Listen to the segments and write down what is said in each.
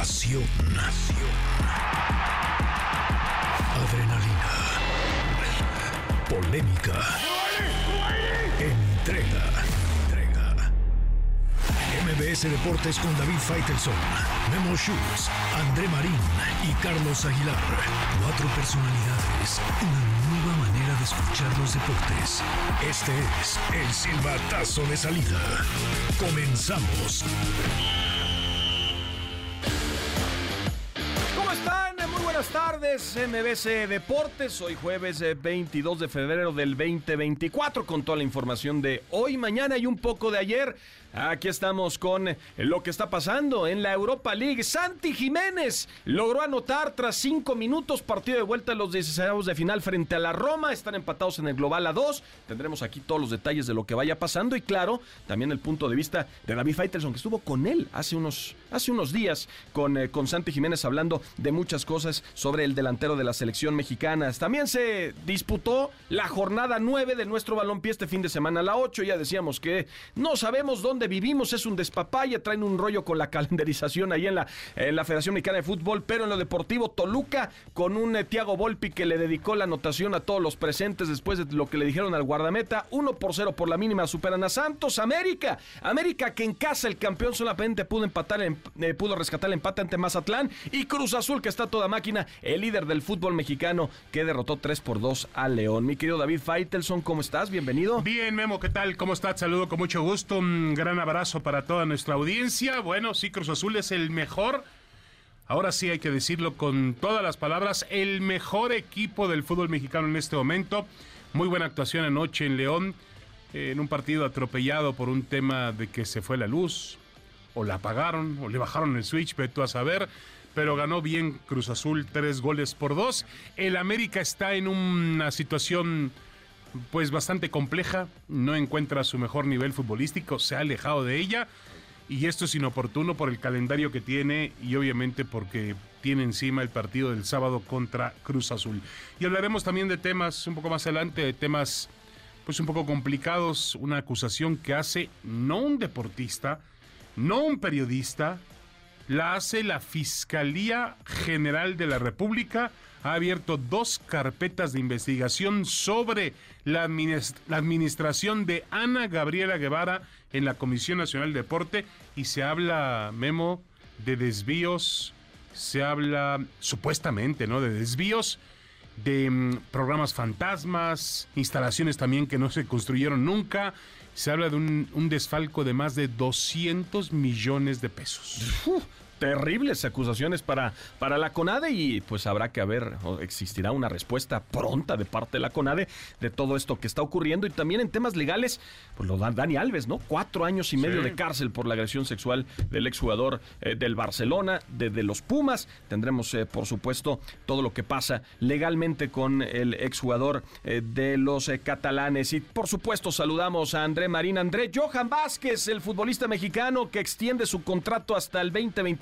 Pasión. Adrenalina. Polémica. Entrega. Entrega. MBS Deportes con David Faitelson, Memo Schultz, André Marín y Carlos Aguilar. Cuatro personalidades. Una nueva manera de escuchar los deportes. Este es el silbatazo de salida. Comenzamos. Tardes, MBC Deportes. Hoy jueves eh, 22 de febrero del 2024 con toda la información de hoy, mañana y un poco de ayer. Aquí estamos con lo que está pasando en la Europa League. Santi Jiménez logró anotar tras cinco minutos partido de vuelta a los 16 de final frente a la Roma. Están empatados en el global a 2. Tendremos aquí todos los detalles de lo que vaya pasando y claro, también el punto de vista de David Faitelson que estuvo con él hace unos, hace unos días con, eh, con Santi Jiménez hablando de muchas cosas sobre el delantero de la selección mexicana. También se disputó la jornada 9 de nuestro balompié este fin de semana, la 8. Ya decíamos que no sabemos dónde vivimos, es un despapalle, traen un rollo con la calendarización ahí en la, en la Federación Mexicana de Fútbol, pero en lo deportivo, Toluca con un eh, Tiago Volpi que le dedicó la anotación a todos los presentes después de lo que le dijeron al guardameta. 1 por 0 por la mínima superan a Santos. América, América que en casa el campeón solamente pudo empatar, eh, pudo rescatar el empate ante Mazatlán y Cruz Azul que está toda máquina, el líder del fútbol mexicano que derrotó 3 por 2 a León. Mi querido David Faitelson, ¿cómo estás? Bienvenido. Bien, Memo, ¿qué tal? ¿Cómo estás? Saludo con mucho gusto. Un gran abrazo para toda nuestra audiencia. Bueno, sí, Cruz Azul es el mejor. Ahora sí hay que decirlo con todas las palabras, el mejor equipo del fútbol mexicano en este momento. Muy buena actuación anoche en León, en un partido atropellado por un tema de que se fue la luz, o la apagaron, o le bajaron el switch, ve tú a saber. Pero ganó bien Cruz Azul, tres goles por dos. El América está en una situación pues bastante compleja, no encuentra su mejor nivel futbolístico, se ha alejado de ella y esto es inoportuno por el calendario que tiene y obviamente porque tiene encima el partido del sábado contra Cruz Azul. Y hablaremos también de temas un poco más adelante, de temas pues un poco complicados, una acusación que hace no un deportista, no un periodista, la hace la Fiscalía General de la República. Ha abierto dos carpetas de investigación sobre la, adminis- la administración de Ana Gabriela Guevara en la Comisión Nacional de Deporte y se habla, Memo, de desvíos, se habla supuestamente, ¿no? De desvíos de mm, programas fantasmas, instalaciones también que no se construyeron nunca. Se habla de un, un desfalco de más de 200 millones de pesos. Uf, terribles acusaciones para, para la CONADE y pues habrá que haber, o existirá una respuesta pronta de parte de la CONADE de todo esto que está ocurriendo y también en temas legales, pues lo da Dani Alves, ¿no? Cuatro años y medio de cárcel por la agresión sexual del exjugador eh, del Barcelona, de, de los Pumas. Tendremos, eh, por supuesto, todo lo que pasa legalmente con el exjugador eh, de los catalanes. Y por supuesto, saludamos a André Marín. André Johan Vázquez, el futbolista mexicano que extiende su contrato hasta el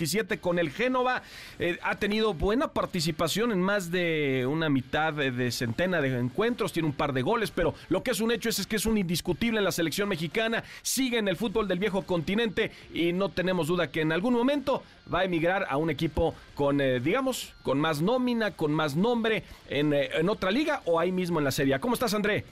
2027 con el Génova. Eh, ha tenido buena participación en más de una mitad de, centena de encuentros. Tiene un par de goles, pero lo que es un hecho es, es que es un indiscutible en la selección mexicana. Sigue en el fútbol del viejo continente y no tenemos duda que en algún momento va a emigrar a un equipo con, eh, digamos, con más nómina, con más nombre en, eh, en otra liga o ahí mismo en la serie. ¿Cómo estás, André?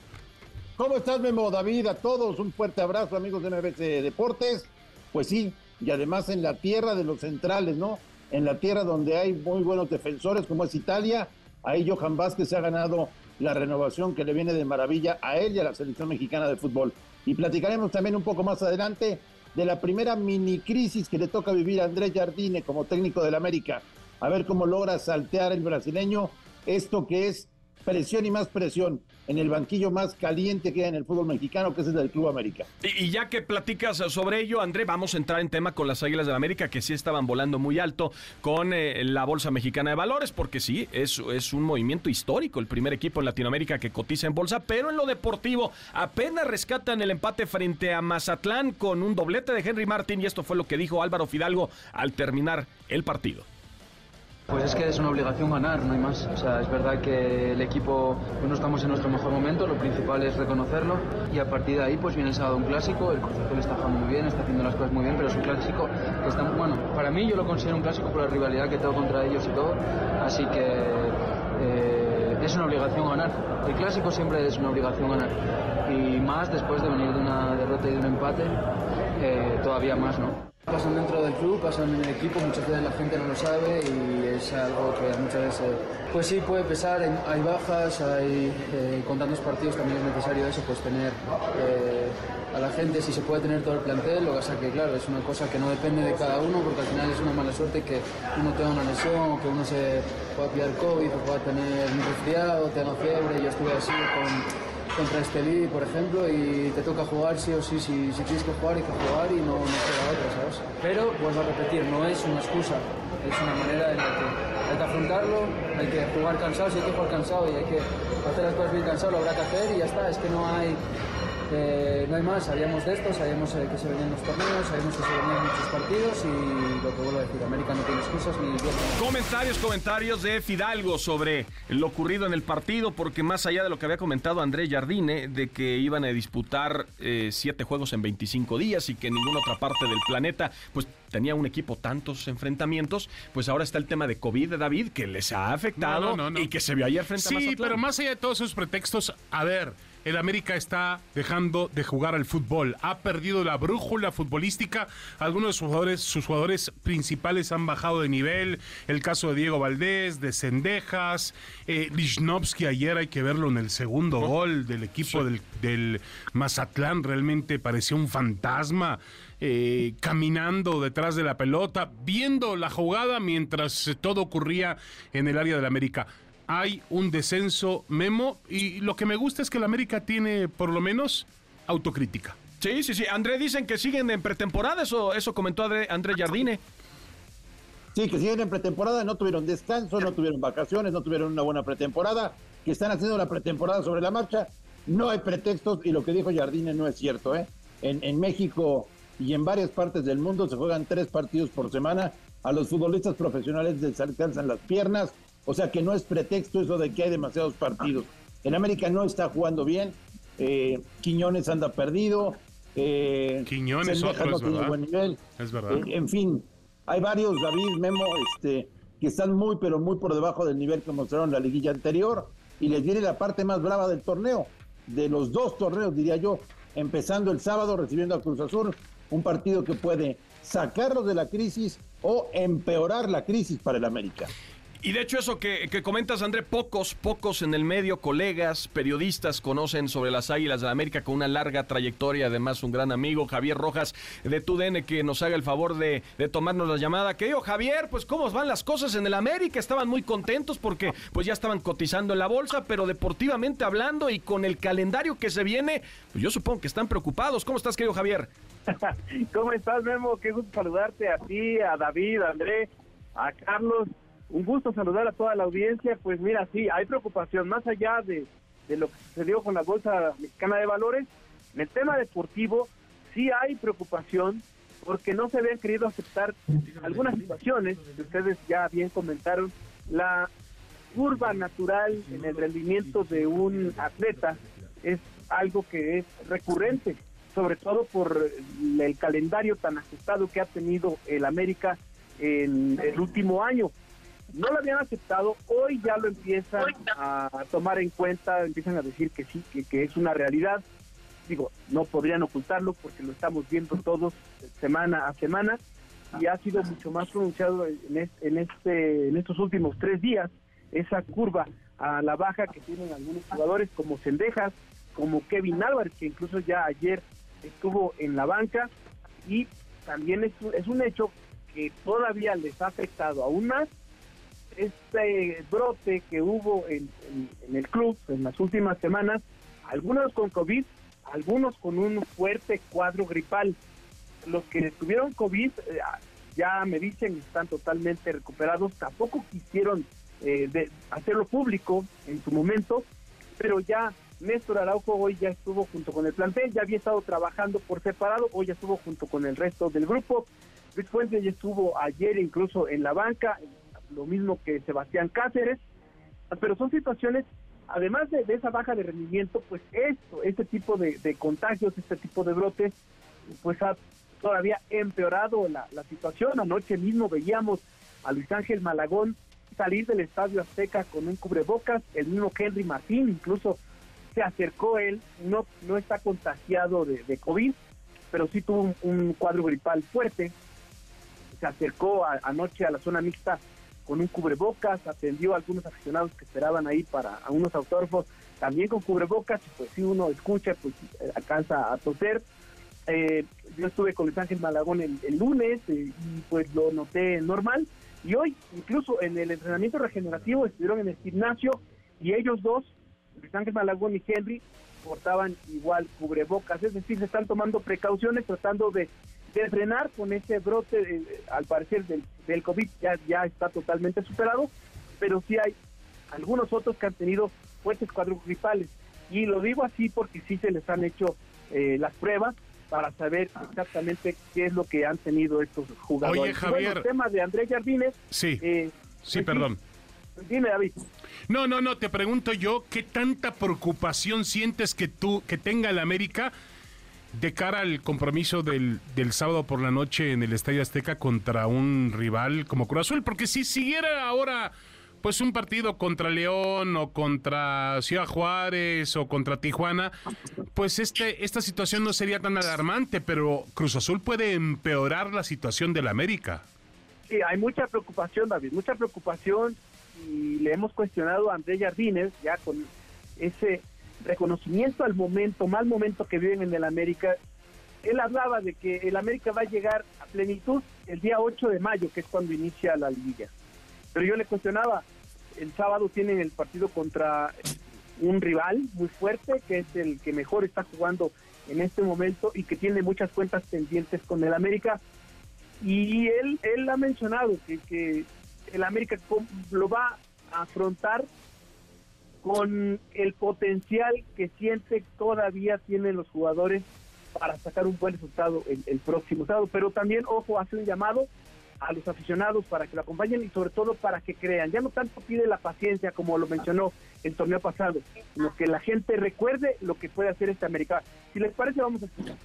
¿Cómo estás, Memo? David, a todos, un fuerte abrazo, amigos de MBC Deportes. Pues sí, y además en la tierra de los centrales, ¿no? En la tierra donde hay muy buenos defensores, como es Italia, ahí Johan Vázquez se ha ganado la renovación que le viene de maravilla a él y a la selección mexicana de fútbol. Y platicaremos también un poco más adelante de la primera mini crisis que le toca vivir a Andrés Jardine como técnico del América. A ver cómo logra saltear el brasileño esto que es presión y más presión en el banquillo más caliente que hay en el fútbol mexicano, que es el del Club América. Y, ya que platicas sobre ello, André, vamos a entrar en tema con las Águilas del la América, que sí estaban volando muy alto con eh, la Bolsa Mexicana de Valores, porque sí, es, es un movimiento histórico, el primer equipo en Latinoamérica que cotiza en bolsa, pero en lo deportivo apenas rescatan el empate frente a Mazatlán con un doblete de Henry Martín, y esto fue lo que dijo Álvaro Fidalgo al terminar el partido. Pues es que es una obligación ganar, no hay más. O sea, es verdad que el equipo pues no estamos en nuestro mejor momento, lo principal es reconocerlo y a partir de ahí pues viene el sábado un clásico, el Cruz está jugando muy bien, está haciendo las cosas muy bien, pero es un clásico que está, bueno, para mí yo lo considero un clásico por la rivalidad que tengo contra ellos y todo, así que eh, es una obligación ganar. El clásico siempre es una obligación ganar y más después de venir de una derrota y de un empate, todavía más, ¿no? Pasan dentro del club, pasan en el equipo, muchas veces la gente no lo sabe y es algo que muchas veces, pues sí, puede pesar, hay bajas, hay, eh, con tantos partidos también es necesario eso, pues tener eh, a la gente, si se puede tener todo el plantel, lo que pasa que claro, es una cosa que no depende de cada uno, porque al final es una mala suerte que uno tenga una lesión o que uno se pueda pillar COVID o pueda tener un resfriado, tenga fiebre, yo estuve así con contra Estelí, por ejemplo, y te toca jugar sí o sí, si, tienes que jugar hay que jugar y no, no queda otra, ¿sabes? Pero, vuelvo a repetir, no es una excusa, es una manera en la que hay que afrontarlo, hay que jugar cansado, si hay que jugar cansado y hay que hacer las cosas bien cansado, lo habrá que hacer y ya está, es que no hay eh, no hay más, sabíamos de esto, sabíamos eh, que se venían los torneos, sabíamos que se venían muchos partidos y lo que vuelvo a decir, América no tiene excusas ni Comentarios, comentarios de Fidalgo sobre lo ocurrido en el partido, porque más allá de lo que había comentado André Jardine, de que iban a disputar eh, siete juegos en 25 días y que en ninguna otra parte del planeta, pues tenía un equipo tantos enfrentamientos, pues ahora está el tema de COVID de David, que les ha afectado y que se vio ayer frente a Sí, pero más allá de todos esos pretextos, a ver, el América está dejando de jugar al fútbol. Ha perdido la brújula futbolística. Algunos de sus jugadores, sus jugadores principales han bajado de nivel. El caso de Diego Valdés, de Cendejas, eh, ayer hay que verlo en el segundo gol del equipo del, del Mazatlán. Realmente parecía un fantasma. Eh, caminando detrás de la pelota, viendo la jugada mientras todo ocurría en el área del América hay un descenso memo y lo que me gusta es que el América tiene por lo menos autocrítica. Sí, sí, sí. André dicen que siguen en pretemporada, eso, eso comentó André, André Jardine. Sí, que siguen en pretemporada, no tuvieron descanso, no tuvieron vacaciones, no tuvieron una buena pretemporada, que están haciendo la pretemporada sobre la marcha. No hay pretextos y lo que dijo Jardine no es cierto. ¿eh? En, en México y en varias partes del mundo se juegan tres partidos por semana. A los futbolistas profesionales les alcanzan las piernas o sea que no es pretexto eso de que hay demasiados partidos. En América no está jugando bien. Eh, Quiñones anda perdido. Eh, Quiñones otro, no tiene buen nivel. Es verdad. Eh, en fin, hay varios, David, Memo, este, que están muy, pero muy por debajo del nivel que mostraron en la liguilla anterior. Y les viene la parte más brava del torneo. De los dos torneos, diría yo. Empezando el sábado recibiendo a Cruz Azul. Un partido que puede sacarlos de la crisis o empeorar la crisis para el América. Y de hecho eso que, comentas, André, pocos, pocos en el medio, colegas, periodistas conocen sobre las Águilas de América con una larga trayectoria, además un gran amigo, Javier Rojas de TUDN, que nos haga el favor de, tomarnos la llamada. Que digo, Javier, pues cómo van las cosas en el América, estaban muy contentos porque pues ya estaban cotizando en la bolsa, pero deportivamente hablando y con el calendario que se viene, pues yo supongo que están preocupados. ¿Cómo estás, querido Javier? ¿Cómo estás, Memo? Qué gusto saludarte a ti, a David, a André, a Carlos un gusto saludar a toda la audiencia. Pues mira, sí, hay preocupación más allá de, lo que sucedió con la Bolsa Mexicana de Valores. En el tema deportivo, sí hay preocupación porque no se habían querido aceptar algunas situaciones que ustedes ya bien comentaron. La curva natural en el rendimiento de un atleta es algo que es recurrente, sobre todo por el calendario tan ajustado que ha tenido el América en el último año no lo habían aceptado, hoy ya lo empiezan a tomar en cuenta, empiezan a decir que sí, que, es una realidad. Digo, no podrían ocultarlo porque lo estamos viendo todos semana a semana y ha sido mucho más pronunciado en, en, este, en estos últimos tres días esa curva a la baja que tienen algunos jugadores como Cendejas, como Kevin Álvarez, que incluso ya ayer estuvo en la banca y también es, es un hecho que todavía les ha afectado aún más este brote que hubo en, el club en las últimas semanas, algunos con COVID, algunos con un fuerte cuadro gripal. Los que tuvieron COVID, eh, ya me dicen, están totalmente recuperados, tampoco quisieron eh, hacerlo público en su momento, pero ya Néstor Araujo hoy ya estuvo junto con el plantel, ya había estado trabajando por separado, hoy ya estuvo junto con el resto del grupo. Luis Fuentes ya estuvo ayer incluso en la banca, lo mismo que Sebastián Cáceres, pero son situaciones, además de, esa baja de rendimiento, pues esto, este tipo de, contagios, este tipo de brotes, pues ha todavía empeorado la, la situación. Anoche mismo veíamos a Luis Ángel Malagón salir del Estadio Azteca con un cubrebocas, el mismo Henry Martín incluso se acercó él, no, no está contagiado de, COVID, pero sí tuvo un, cuadro gripal fuerte, se acercó anoche a la zona mixta con un cubrebocas, atendió a algunos aficionados que esperaban ahí para a unos autógrafos también con cubrebocas, pues si uno escucha, pues eh, alcanza a toser. Eh, yo estuve con Luis Ángel Malagón el, lunes eh, y pues lo noté normal. Y hoy, incluso en el entrenamiento regenerativo, estuvieron en el gimnasio y ellos dos, Luis Ángel Malagón y Henry, portaban igual cubrebocas. Es decir, se están tomando precauciones, tratando de, frenar con ese brote, al parecer, del, del COVID ya, ya está totalmente superado, pero sí hay algunos otros que han tenido fuertes cuadros gripales. Y lo digo así porque sí se les han hecho eh, las pruebas para saber exactamente qué es lo que han tenido estos jugadores. Oye, Javier. el tema de Andrés Jardines. Sí. Eh, sí, pues perdón. Dime, David. No, no, no, te pregunto yo, ¿qué tanta preocupación sientes que tú, que tenga el América de cara al compromiso del, del sábado por la noche en el Estadio Azteca contra un rival como Cruz Azul? Porque si siguiera ahora pues un partido contra León o contra Ciudad Juárez o contra Tijuana, pues este, esta situación no sería tan alarmante, pero Cruz Azul puede empeorar la situación del América. Sí, hay mucha preocupación, David, mucha preocupación y le hemos cuestionado a Andrés Jardines ya con ese reconocimiento al momento, mal momento que viven en el América. Él hablaba de que el América va a llegar a plenitud el día 8 de mayo, que es cuando inicia la liguilla. Pero yo le cuestionaba, el sábado tienen el partido contra un rival muy fuerte, que es el que mejor está jugando en este momento y que tiene muchas cuentas pendientes con el América. Y él, él ha mencionado que, que el América lo va a afrontar con el potencial que siente todavía tienen los jugadores para sacar un buen resultado el, el próximo sábado. Pero también, ojo, hace un llamado a los aficionados para que lo acompañen y sobre todo para que crean. Ya no tanto pide la paciencia como lo mencionó el torneo pasado, sino que la gente recuerde lo que puede hacer este americano. Si les parece, vamos a escuchar.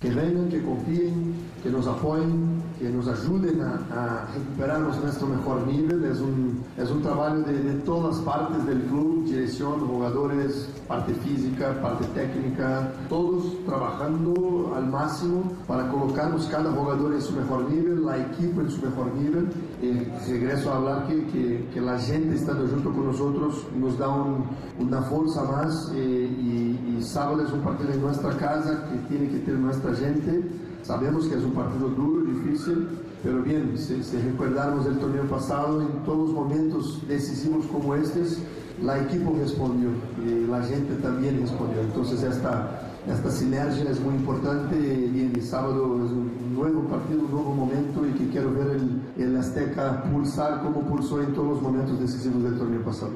Que vengan, que confíen, que nos apoyen, que nos ayuden a, a recuperarnos nuestro mejor nivel. Es un, es un trabajo de, de, todas partes del club, dirección, jugadores, parte física, parte técnica, todos trabajando al máximo para colocarnos cada jugador en su mejor nivel, la equipo en su mejor nivel. Y regreso a hablar que, que, que la gente estando junto con nosotros nos da un, una fuerza más eh, y, y sábado es un partido en nuestra casa que tiene que tener nuestra gente. Sabemos que es un partido duro, difícil, pero bien, si, si recordamos el torneo pasado, en todos los momentos decisivos como estos, la equipo respondió y la gente también respondió. Entonces esta, esta sinergia es muy importante y el sábado es un nuevo partido, un nuevo momento y que quiero ver el, el Azteca pulsar como pulsó en todos los momentos decisivos del torneo pasado.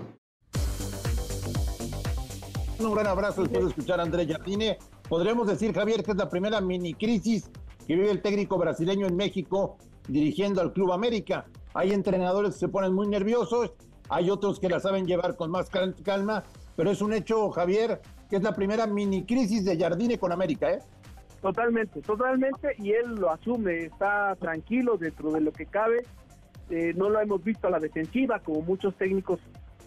Un gran abrazo después de escuchar a Andrés Jardine. Podremos decir, Javier, que es la primera mini crisis que vive el técnico brasileño en México dirigiendo al Club América. Hay entrenadores que se ponen muy nerviosos, hay otros que la saben llevar con más calma, pero es un hecho, Javier, que es la primera mini crisis de Jardine con América, ¿eh? Totalmente, totalmente, y él lo asume, está tranquilo dentro de lo que cabe. Eh, no lo hemos visto a la defensiva, como muchos técnicos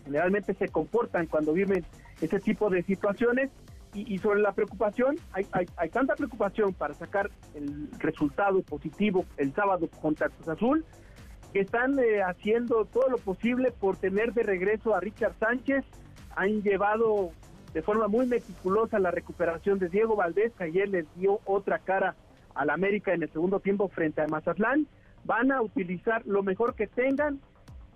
generalmente se comportan cuando viven ese tipo de situaciones y, sobre la preocupación, hay, hay, tanta preocupación para sacar el resultado positivo el sábado contra Cruz Azul, que están eh, haciendo todo lo posible por tener de regreso a Richard Sánchez. Han llevado de forma muy meticulosa la recuperación de Diego Valdés, que ayer les dio otra cara al América en el segundo tiempo frente a Mazatlán. Van a utilizar lo mejor que tengan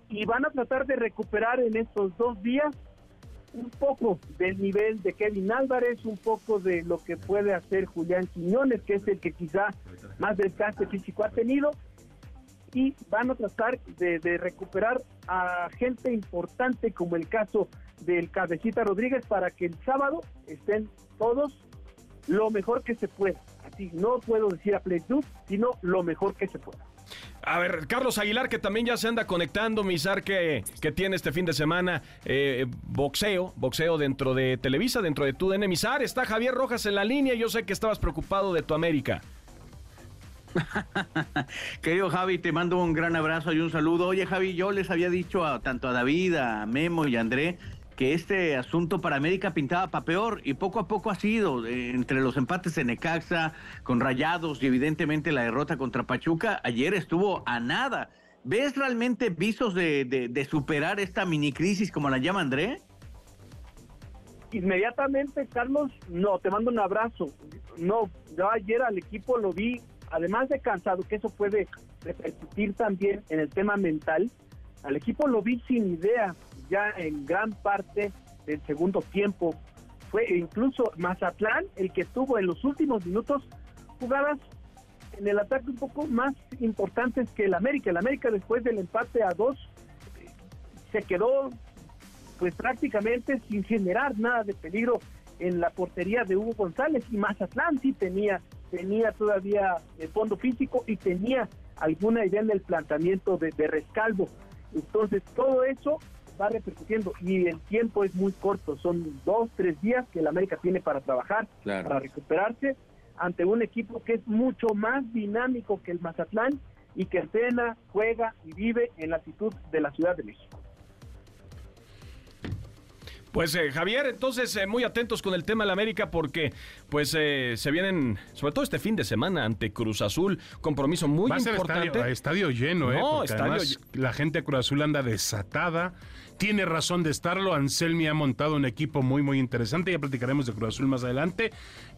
y van a tratar de recuperar en estos dos días un poco del nivel de Kevin Álvarez, un poco de lo que puede hacer Julián Quiñones, que es el que quizá más desgaste físico ha tenido, y van a tratar de, recuperar a gente importante como el caso del Cabecita Rodríguez para que el sábado estén todos lo mejor que se pueda. así, no puedo decir a plenitud, sino lo mejor que se pueda. A ver, Carlos Aguilar, que también ya se anda conectando, Misar, que, que tiene este fin de semana eh, boxeo, boxeo dentro de Televisa, dentro de tu Misar, está Javier Rojas en la línea, yo sé que estabas preocupado de tu América. Querido Javi, te mando un gran abrazo y un saludo. Oye, Javi, yo les había dicho a, tanto a David, a Memo y a André que este asunto para América pintaba para peor y poco a poco ha sido eh, entre los empates en Necaxa con Rayados y evidentemente la derrota contra Pachuca ayer estuvo a nada. ¿Ves realmente visos de, de superar esta mini crisis como la llama André? Inmediatamente, Carlos, no, te mando un abrazo. No, yo ayer al equipo lo vi además de cansado, que eso puede repercutir también en el tema mental, al equipo lo vi sin idea ya en gran parte del segundo tiempo. Fue incluso Mazatlán el que tuvo en los últimos minutos jugadas en el ataque un poco más importantes que el América. El América después del empate a dos se quedó pues prácticamente sin generar nada de peligro en la portería de Hugo González y Mazatlán sí tenía tenía todavía el fondo físico y tenía alguna idea en el planteamiento de, rescalvo. Entonces, todo eso va repercutiendo y el tiempo es muy corto, son dos, tres días que el América tiene para trabajar, para recuperarse ante un equipo que es mucho más dinámico que el Mazatlán y que entrena, juega y vive en la altitud de la Ciudad de México. Pues eh, Javier, entonces eh, muy atentos con el tema de la América porque pues eh, se vienen, sobre todo este fin de semana ante Cruz Azul, compromiso muy Va a ser importante. Estadio, lleno, ¿eh? No, estadio la gente de Cruz Azul anda desatada. Tiene razón de estarlo. Anselmi ha montado un equipo muy, muy interesante. Ya platicaremos de Cruz Azul más adelante.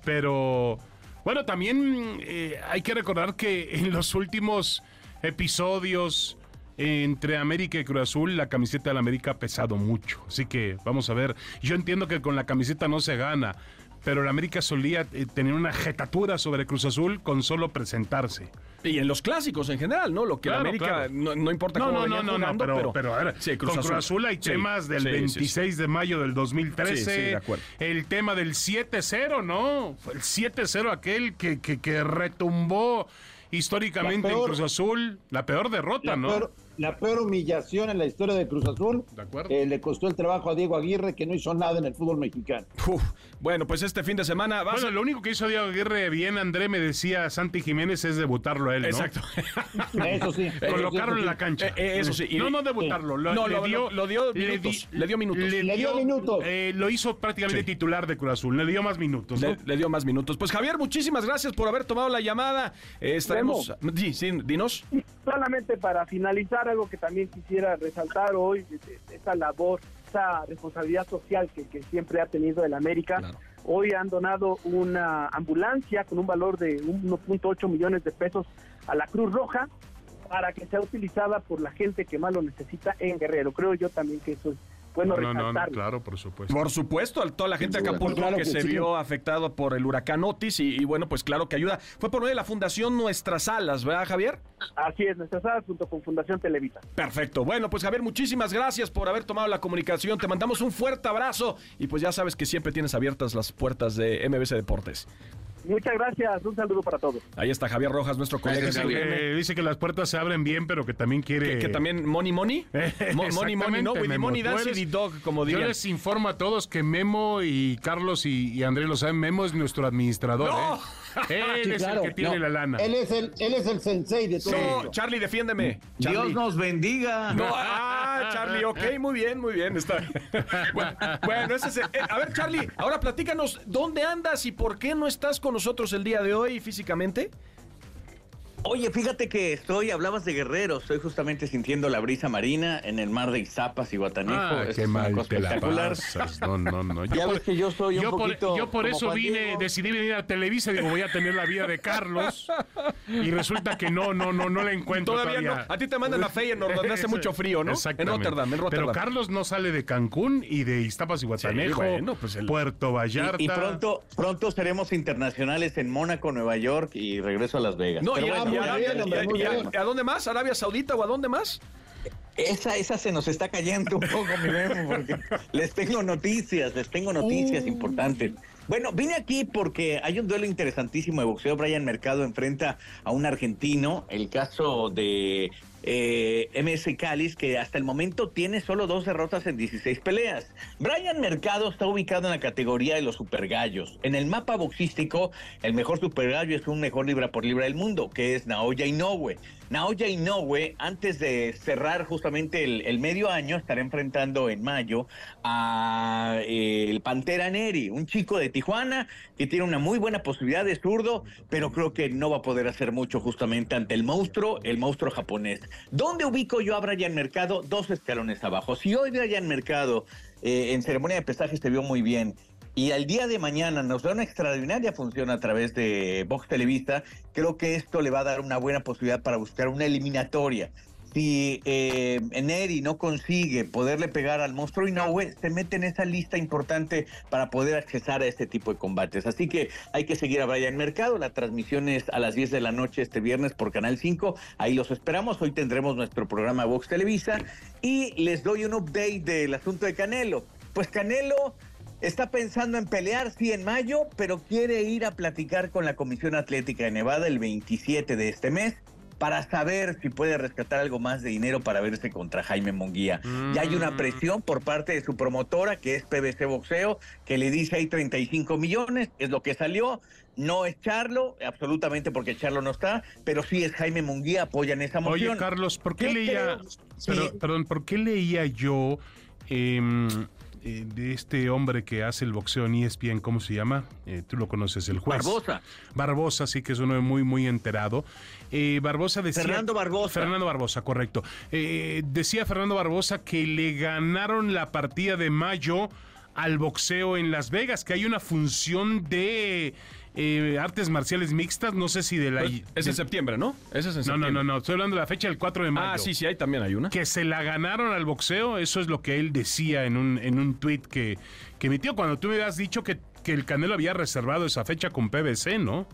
Pero bueno, también hay que recordar que en los últimos episodios entre América y Cruz Azul, la camiseta de la América ha pesado mucho. Así que vamos a ver. Yo entiendo que con la camiseta no se gana, pero la América solía eh, tener una jetatura sobre Cruz Azul con solo presentarse. Y en los clásicos en general, ¿no? Lo que la América No, importa no, cómo no, no, no, pero, pero, a ver, con Cruz Azul hay temas del 26 de mayo del 2013. De el tema del 7-0, ¿no? El 7-0 aquel que, que, que retumbó históricamente en Cruz Azul, la peor derrota, ¿no? La peor humillación en la historia de Cruz Azul. De le costó el trabajo a Diego Aguirre, que no hizo nada en el fútbol mexicano. bueno, pues este fin de semana. Bueno, lo único que hizo Diego Aguirre bien, André, me decía Santi Jiménez, es debutarlo a él, ¿no? Exacto. eso sí. Colocarlo en la cancha. Eh, eh, eso sí. no, no debutarlo. Lo, no, le dio, lo, dio minutos. Le, dio minutos. Le, dio, minutos. Eh, lo hizo prácticamente titular de Cruz Azul. Le dio más minutos. Le, dio más minutos. Pues Javier, muchísimas gracias por haber tomado la llamada. estaremos. Sí, sí, dinos. Solamente para finalizar, algo que también quisiera resaltar hoy, esa labor, esa responsabilidad social que, siempre ha tenido el América. Hoy han donado una ambulancia con un valor de 1.8 millones de pesos a la Cruz Roja para que sea utilizada por la gente que más lo necesita en Guerrero. Creo yo también que eso es bueno no, no, no, claro, por supuesto. Por supuesto, a toda la gente de Acapulco que, se vio afectado por el huracán Otis y, bueno, pues claro que ayuda. Fue por medio de la Fundación Nuestras Alas, ¿verdad, Javier? Así es, Nuestras Alas junto con Fundación Televisa. Perfecto. Bueno, pues Javier, muchísimas gracias por haber tomado la comunicación. Te mandamos un fuerte abrazo y pues ya sabes que siempre tienes abiertas las puertas de MBC Deportes. Muchas gracias, un saludo para todos. Ahí está Javier Rojas, nuestro colega. dice que las puertas se abren bien, pero que también quiere... Que, también money money. money money, no, with money dance dog, como dirían. Yo les informo a todos que Memo y Carlos y, Andrés lo saben, Memo es nuestro administrador. ¿eh? Él es el que tiene la lana. Él es el, él es el sensei de todo. No, Charlie, defiéndeme. Dios nos bendiga. No, ah, Charlie, ok, muy bien, muy bien. Está. Bueno, ese es el, eh, A ver, Charlie, ahora platícanos, ¿dónde andas y por qué no estás con nosotros el día de hoy físicamente? Oye, fíjate que estoy, hablabas de Guerrero, estoy justamente sintiendo la brisa marina en el mar de Izapas y Guatanejo. Ah, qué mal te la pasas. No, no, no. Yo ya por, ves que yo soy un poquito Yo por eso vine, decidí venir a Televisa, digo, voy a tener la vida de Carlos. Y resulta que no, no, no, no la encuentro todavía. todavía. No. A ti te mandan a Feyenoord, donde hace mucho frío, ¿no? En Rotterdam, en Rotterdam. Pero Carlos no sale de Cancún y de Iztapas y Guatanejo, pues Puerto Vallarta. Y, pronto, pronto seremos internacionales en Mónaco, Nueva York y regreso a Las Vegas. No, Pero bueno, a, dónde más? ¿Arabia Saudita o a dónde más? Esa, esa se nos está cayendo un poco, mi Memo, porque les tengo noticias, les tengo noticias uh. importantes. Bueno, vine aquí porque hay un duelo interesantísimo de boxeo. Brian Mercado enfrenta a un argentino. El caso de eh, MS Calis, que hasta el momento tiene solo dos derrotas en 16 peleas. Brian Mercado está ubicado en la categoría de los supergallos. En el mapa boxístico, el mejor supergallo es un mejor libra por libra del mundo, que es Naoya Inoue. Naoya Inoue, antes de cerrar justamente el, medio año, estará enfrentando en mayo a eh, el Pantera Neri, un chico de Tijuana que tiene una muy buena posibilidad de zurdo, pero creo que no va a poder hacer mucho justamente ante el monstruo, el monstruo japonés. ¿Dónde ubico yo a Brian Mercado? Dos escalones abajo. Si hoy Brian Mercado eh, en ceremonia de pesaje se vio muy bien y al día de mañana nos da una extraordinaria función a través de Vox Televista, creo que esto le va a dar una buena posibilidad para buscar una eliminatoria. Si eh, Neri no consigue poderle pegar al monstruo Inoue, se mete en esa lista importante para poder accesar a este tipo de combates. Así que hay que seguir a Brian Mercado. La transmisión es a las 10 de la noche este viernes por Canal 5. Ahí los esperamos. Hoy tendremos nuestro programa Vox Televisa. Y les doy un update del asunto de Canelo. Pues Canelo Está pensando en pelear, sí, en mayo, pero quiere ir a platicar con la Comisión Atlética de Nevada el 27 de este mes para saber si puede rescatar algo más de dinero para verse contra Jaime Monguía. Ya hay una mm. presión por parte de su promotora, que es PBC Boxeo, que le dice hay 35 millones, es lo que salió. No es Charlo, absolutamente porque Charlo no está, pero sí es Jaime Munguía, apoyan esa moción. Oye, Carlos, ¿por qué, leía, perdón, ¿por qué leía yo em, eh, de este hombre que hace el boxeo en ESPN, ¿cómo se llama? Eh, tú lo conoces, el juez. Barbosa. Barbosa, sí que es uno muy, muy enterado. Eh, Barbosa decía... Fernando Barbosa. Fernando Barbosa, correcto. decía Fernando Barbosa que le ganaron la partida de mayo al boxeo en Las Vegas, que hay una función de eh, artes marciales mixtas, no sé si de la... Pues, es en septiembre, ¿no? Ese es en septiembre. No, no, no, estoy hablando de la fecha del 4 de mayo. Ah, sí, sí, ahí también hay una. Que se la ganaron al boxeo, eso es lo que él decía en un, en un tweet que, que emitió cuando tú me habías dicho que, que el Canelo había reservado esa fecha con PBC, ¿no?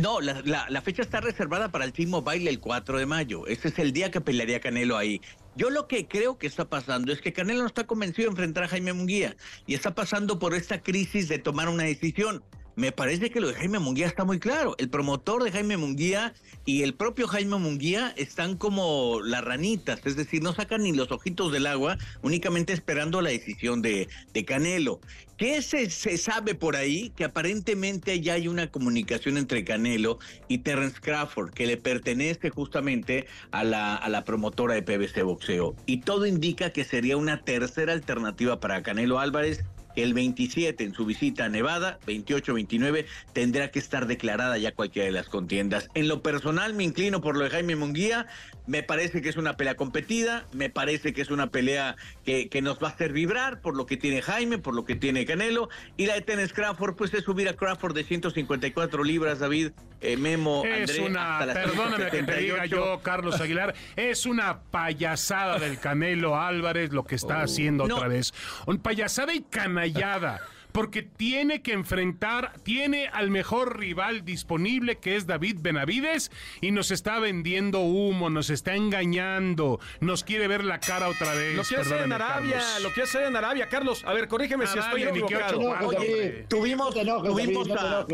no, la, la, fecha está reservada para el Timo Baile el 4 de mayo. Ese es el día que pelearía Canelo ahí. Yo lo que creo que está pasando es que Canelo no está convencido de enfrentar a Jaime Munguía y está pasando por esta crisis de tomar una decisión me parece que lo de Jaime Munguía está muy claro. El promotor de Jaime Munguía y el propio Jaime Munguía están como las ranitas, es decir, no sacan ni los ojitos del agua, únicamente esperando la decisión de, Canelo. ¿Qué se, se sabe por ahí? Que aparentemente ya hay una comunicación entre Canelo y Terence Crawford, que le pertenece justamente a la, a la promotora de PBC Boxeo. Y todo indica que sería una tercera alternativa para Canelo Álvarez el 27 en su visita a Nevada, 28-29, tendrá que estar declarada ya cualquiera de las contiendas. En lo personal me inclino por lo de Jaime Munguía, me parece que es una pelea competida, me parece que es una pelea que, nos va a hacer vibrar por lo que tiene Jaime, por lo que tiene Canelo. Y la de Tennis Crawford, pues es subir a Crawford de 154 libras, David, eh, Memo, es una, perdóname que te diga yo, Carlos Aguilar, es una payasada del Canelo Álvarez lo que está oh. haciendo otra vez. Un payasada y canallada porque tiene que enfrentar, tiene al mejor rival disponible que es David Benavides y nos está vendiendo humo, nos está engañando, nos quiere ver la cara otra vez. Lo quiere hacer en Arabia, lo quiere hacer en Arabia, Carlos. A ver, corrígeme si estoy equivocado. Oye, tuvimos, tuvimos a...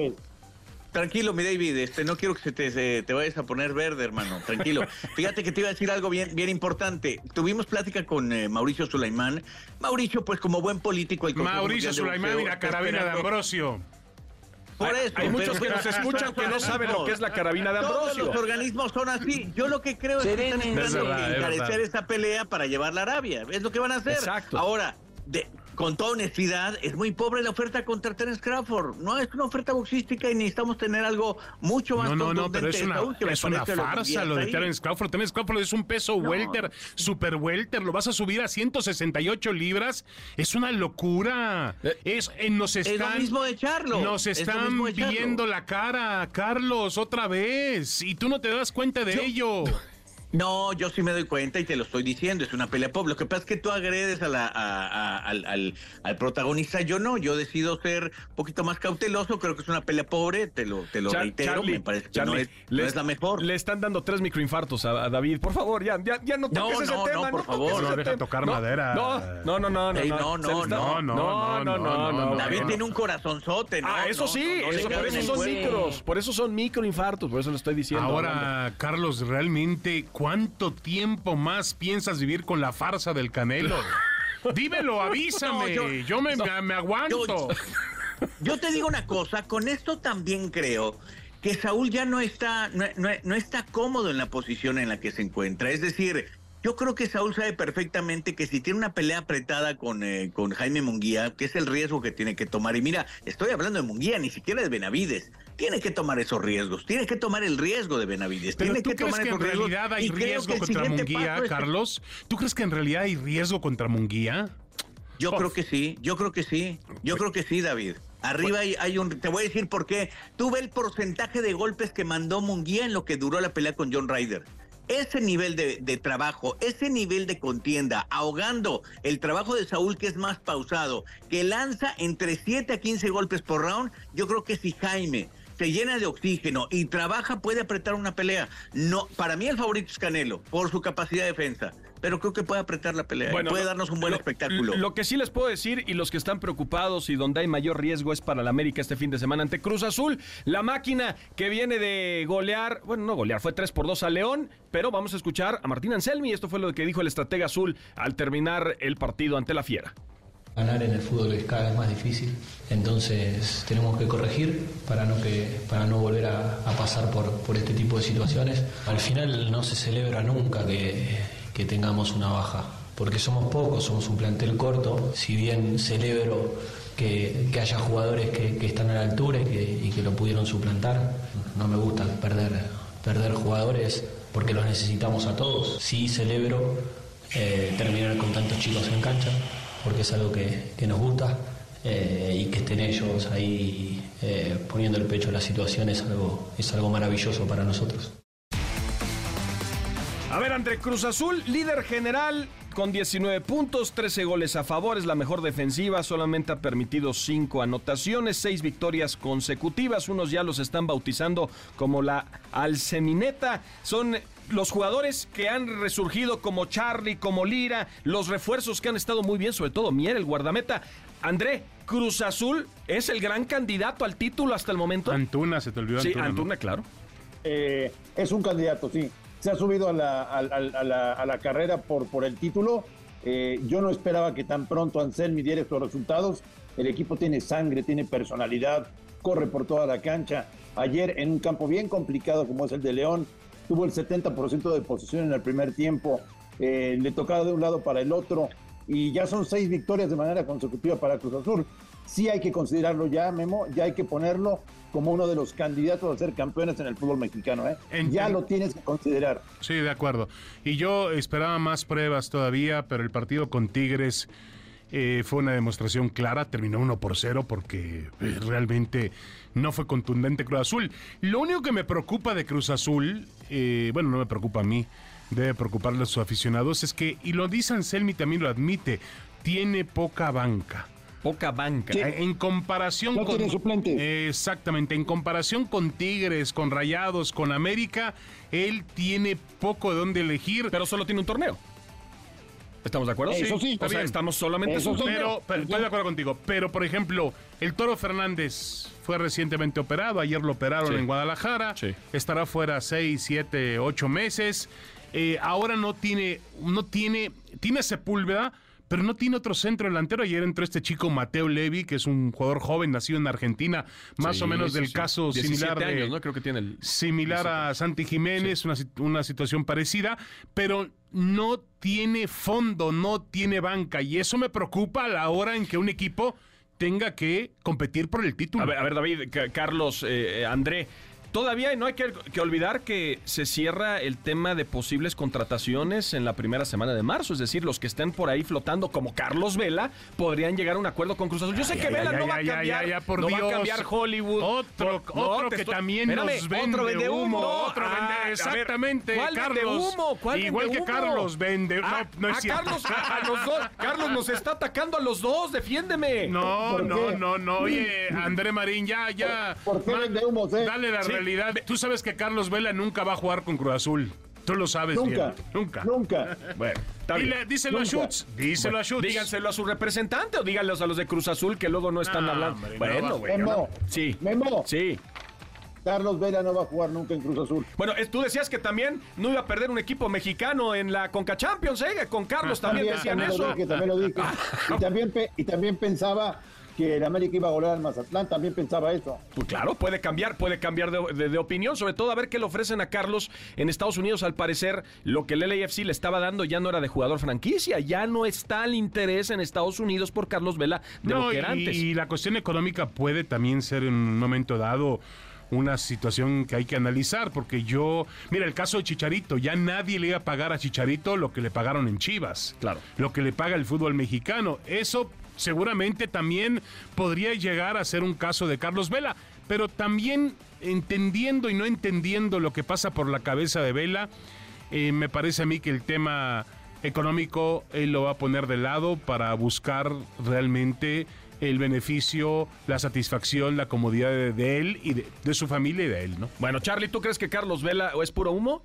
Tranquilo, mi David, este, no quiero que se te, te vayas a poner verde, hermano. Tranquilo. Fíjate que te iba a decir algo bien, bien importante. Tuvimos plática con eh, Mauricio Sulaimán. Mauricio, pues como buen político... El Mauricio Sulaimán y la carabina de Ambrosio. Por eso, hay, muchos que nos escuchan que no saben lo que es la carabina de Ambrosio. Todos los organismos son así. Yo lo que creo es que están intentando encarecer esta pelea para llevarla a Arabia. Es lo que van a hacer. Exacto. Ahora, de, con toda honestidad, es muy pobre la oferta contra Terence Crawford. No es una oferta boxística y necesitamos tener algo mucho más No, no, no, pero es una, es una farsa lo, de Terence Crawford. Terence Crawford es un peso welter, super welter. Lo vas a subir a 168 libras. Es una locura. Eh, es, eh, nos están, es lo mismo de Charlo. Nos están viendo la cara, Carlos, otra vez. Y tú no te das cuenta de ello. No, yo sí me doy cuenta y te lo estoy diciendo, es una pelea pobre. Lo que pasa es que tú agredes a la, al, al, protagonista, yo no, yo decido ser un poquito más cauteloso, creo que es una pelea pobre, te lo, te lo reitero, me parece que no, es, la mejor. Le están dando tres microinfartos a, David, por favor, ya, ya, ya no toques no, ese no, tema. No, por favor. No deja tocar madera. No, no, no, no. no, no, no, no, no, no, no, David tiene un corazonzote, ¿no? Ah, eso sí, por eso son micros, por eso son microinfartos, por eso lo estoy diciendo. Ahora, Carlos, realmente, ¿cuánto tiempo más piensas vivir con la farsa del Canelo? Dímelo, avísame. yo, me, aguanto. Yo, te digo una cosa, con esto también creo que Saúl ya no está, no, está cómodo en la posición en la que se encuentra. Es decir, yo creo que Saúl sabe perfectamente que si tiene una pelea apretada con, eh, con Jaime Munguía, que es el riesgo que tiene que tomar. Y mira, estoy hablando de Munguía, ni siquiera de Benavides tiene que tomar esos riesgos, tiene que tomar el riesgo de Benavides. Pero tiene ¿tú que crees tomar que en realidad hay riesgo contra Munguía, Carlos? ¿Tú crees que en realidad hay riesgo contra Munguía? Yo creo que sí, yo creo que sí, yo creo que sí, David. Arriba hay, un. Te voy a decir por qué. Tuve el porcentaje de golpes que mandó Munguía en lo que duró la pelea con John Ryder ese nivel de, de, trabajo, ese nivel de contienda, ahogando el trabajo de Saúl que es más pausado, que lanza entre 7 a 15 golpes por round, yo creo que si Jaime se llena de oxígeno y trabaja, puede apretar una pelea. No, para mí el favorito es Canelo, por su capacidad de defensa. Pero creo que puede apretar la pelea, puede darnos un buen espectáculo. Lo que sí les puedo decir, y los que están preocupados y donde hay mayor riesgo es para la América este fin de semana ante Cruz Azul. La máquina que viene de golear, bueno, no golear, fue 3 por 2 a León, pero vamos a escuchar a Martín Anselmi. Esto fue lo que dijo el estratega azul al terminar el partido ante la Fiera. Ganar en el fútbol es cada vez más difícil, entonces tenemos que corregir para no, que, para no volver a, pasar por, por, este tipo de situaciones. Al final no se celebra nunca que, que, tengamos una baja, porque somos pocos, somos un plantel corto, si bien celebro que, que haya jugadores que, están a la altura y que, y que lo pudieron suplantar, no me gusta perder, perder jugadores porque los necesitamos a todos. Sí celebro eh, terminar con tantos chicos en cancha porque es algo que, nos gusta eh, y que estén ellos ahí eh, poniendo el pecho a la situación es algo, es algo maravilloso para nosotros. A ver, André Cruz Azul, líder general con 19 puntos, 13 goles a favor, es la mejor defensiva, solamente ha permitido 5 anotaciones, 6 victorias consecutivas, unos ya los están bautizando como la Alcemineta, son los jugadores que han resurgido como Charlie, como Lira, los refuerzos que han estado muy bien, sobre todo Mier, el guardameta. André, Cruz Azul es el gran candidato al título hasta el momento. Antuna, se te olvidó Sí, Antuna, claro. Eh, es un candidato, sí. Se ha subido a la, a la, carrera por, por el título. Eh, yo no esperaba que tan pronto Anselmi diera estos resultados. El equipo tiene sangre, tiene personalidad, corre por toda la cancha. Ayer en un campo bien complicado como es el de León, tuvo el 70% de posición en el primer tiempo, eh, le tocaba de un lado para el otro y ya son seis victorias de manera consecutiva para Cruz Azul. Sí hay que considerarlo ya, Memo, ya hay que ponerlo como uno de los candidatos a ser campeones en el fútbol mexicano. ¿eh? ya lo tienes que considerar. Sí, de acuerdo. Y yo esperaba más pruebas todavía, pero el partido con Tigres eh, fue una demostración clara, terminó 1 por 0 porque eh, realmente no fue contundente Cruz Azul. Lo único que me preocupa de Cruz Azul, eh, bueno, no me preocupa a mí, debe preocuparle a sus aficionados, es que, y lo dice Anselmi también lo admite, tiene poca banca. Poca banca. En comparación no con. Tiene suplente. exactamente. En comparación con Tigres, con Rayados, con América, él tiene poco de dónde elegir. Pero solo tiene un torneo. ¿Estamos de acuerdo? Eso sí. O sea, estamos solamente... Eso pero, pero, estoy de acuerdo contigo. Pero, por ejemplo, el Toro Fernández fue recientemente operado. Ayer lo operaron en Guadalajara. Estará fuera seis, siete, ocho meses. Eh, ahora no tiene, no tiene, tiene Sepúlveda, pero no tiene otro centro delantero. Ayer entró este chico Mateo Levi, que es un jugador joven nacido en Argentina, más o menos del caso similar años, ¿no? Creo que tiene el... similar a Santi Jiménez, una, una situación parecida, pero no tiene fondo, no tiene banca. Y eso me preocupa a la hora en que un equipo tenga que competir por el título. A ver, David, Carlos, eh, André. Todavía no hay que, que, olvidar que se cierra el tema de posibles contrataciones en la primera semana de marzo. Es decir, los que estén por ahí flotando como Carlos Vela podrían llegar a un acuerdo con Cruz Azul. Yo sé que Vela no va a cambiar, no va a cambiar Hollywood. Otro, otro que también nos vende otro vende humo. Otro vende, ah, exactamente. ¿Cuál Carlos, vende humo? ¿Cuál igual vende que Carlos vende. Ah, no, no es a cierto. Carlos, a los dos. Carlos nos está atacando a los dos. Defiéndeme. No, no, no, no. Oye, André Marín, ya, ya. ¿Por qué vende humo, eh? Dale la sí. Realidad. Tú sabes que Carlos Vela nunca va a jugar con Cruz Azul. Tú lo sabes nunca, bien. Nunca. Nunca. Bueno, Dile, díselo nunca. a Schutz. Díselo bueno, a Schutz. Díganselo a su representante o díganlos a los de Cruz Azul que luego no están no, hablando. Hombre, bueno, no güey. Memo, Sí. Memo. Sí. Carlos Vela no va a jugar nunca en Cruz Azul. Bueno, tú decías que también no iba a perder un equipo mexicano en la Conca Champions, ¿eh? Con Carlos también, también decían también eso. Lo dije, también lo dije. y, también, y también pensaba que el América iba a golear al Mazatlán, también pensaba eso. Pues claro, puede cambiar, puede cambiar de, de, de, opinión, sobre todo a ver qué le ofrecen a Carlos en Estados Unidos. Al parecer, lo que el LAFC le estaba dando ya no era de jugador franquicia, ya no está el interés en Estados Unidos por Carlos Vela de no, lo que era y, antes. Y la cuestión económica puede también ser en un momento dado una situación que hay que analizar, porque yo, mira, el caso de Chicharito, ya nadie le iba a pagar a Chicharito lo que le pagaron en Chivas, claro, lo que le paga el fútbol mexicano. Eso seguramente también podría llegar a ser un caso de Carlos Vela, pero también entendiendo y no entendiendo lo que pasa por la cabeza de Vela, eh, me parece a mí que el tema económico él lo va a poner de lado para buscar realmente el beneficio, la satisfacción, la comodidad de, él y de, de, su familia y de él, ¿no? Bueno, Charlie, ¿tú crees que Carlos Vela es puro humo?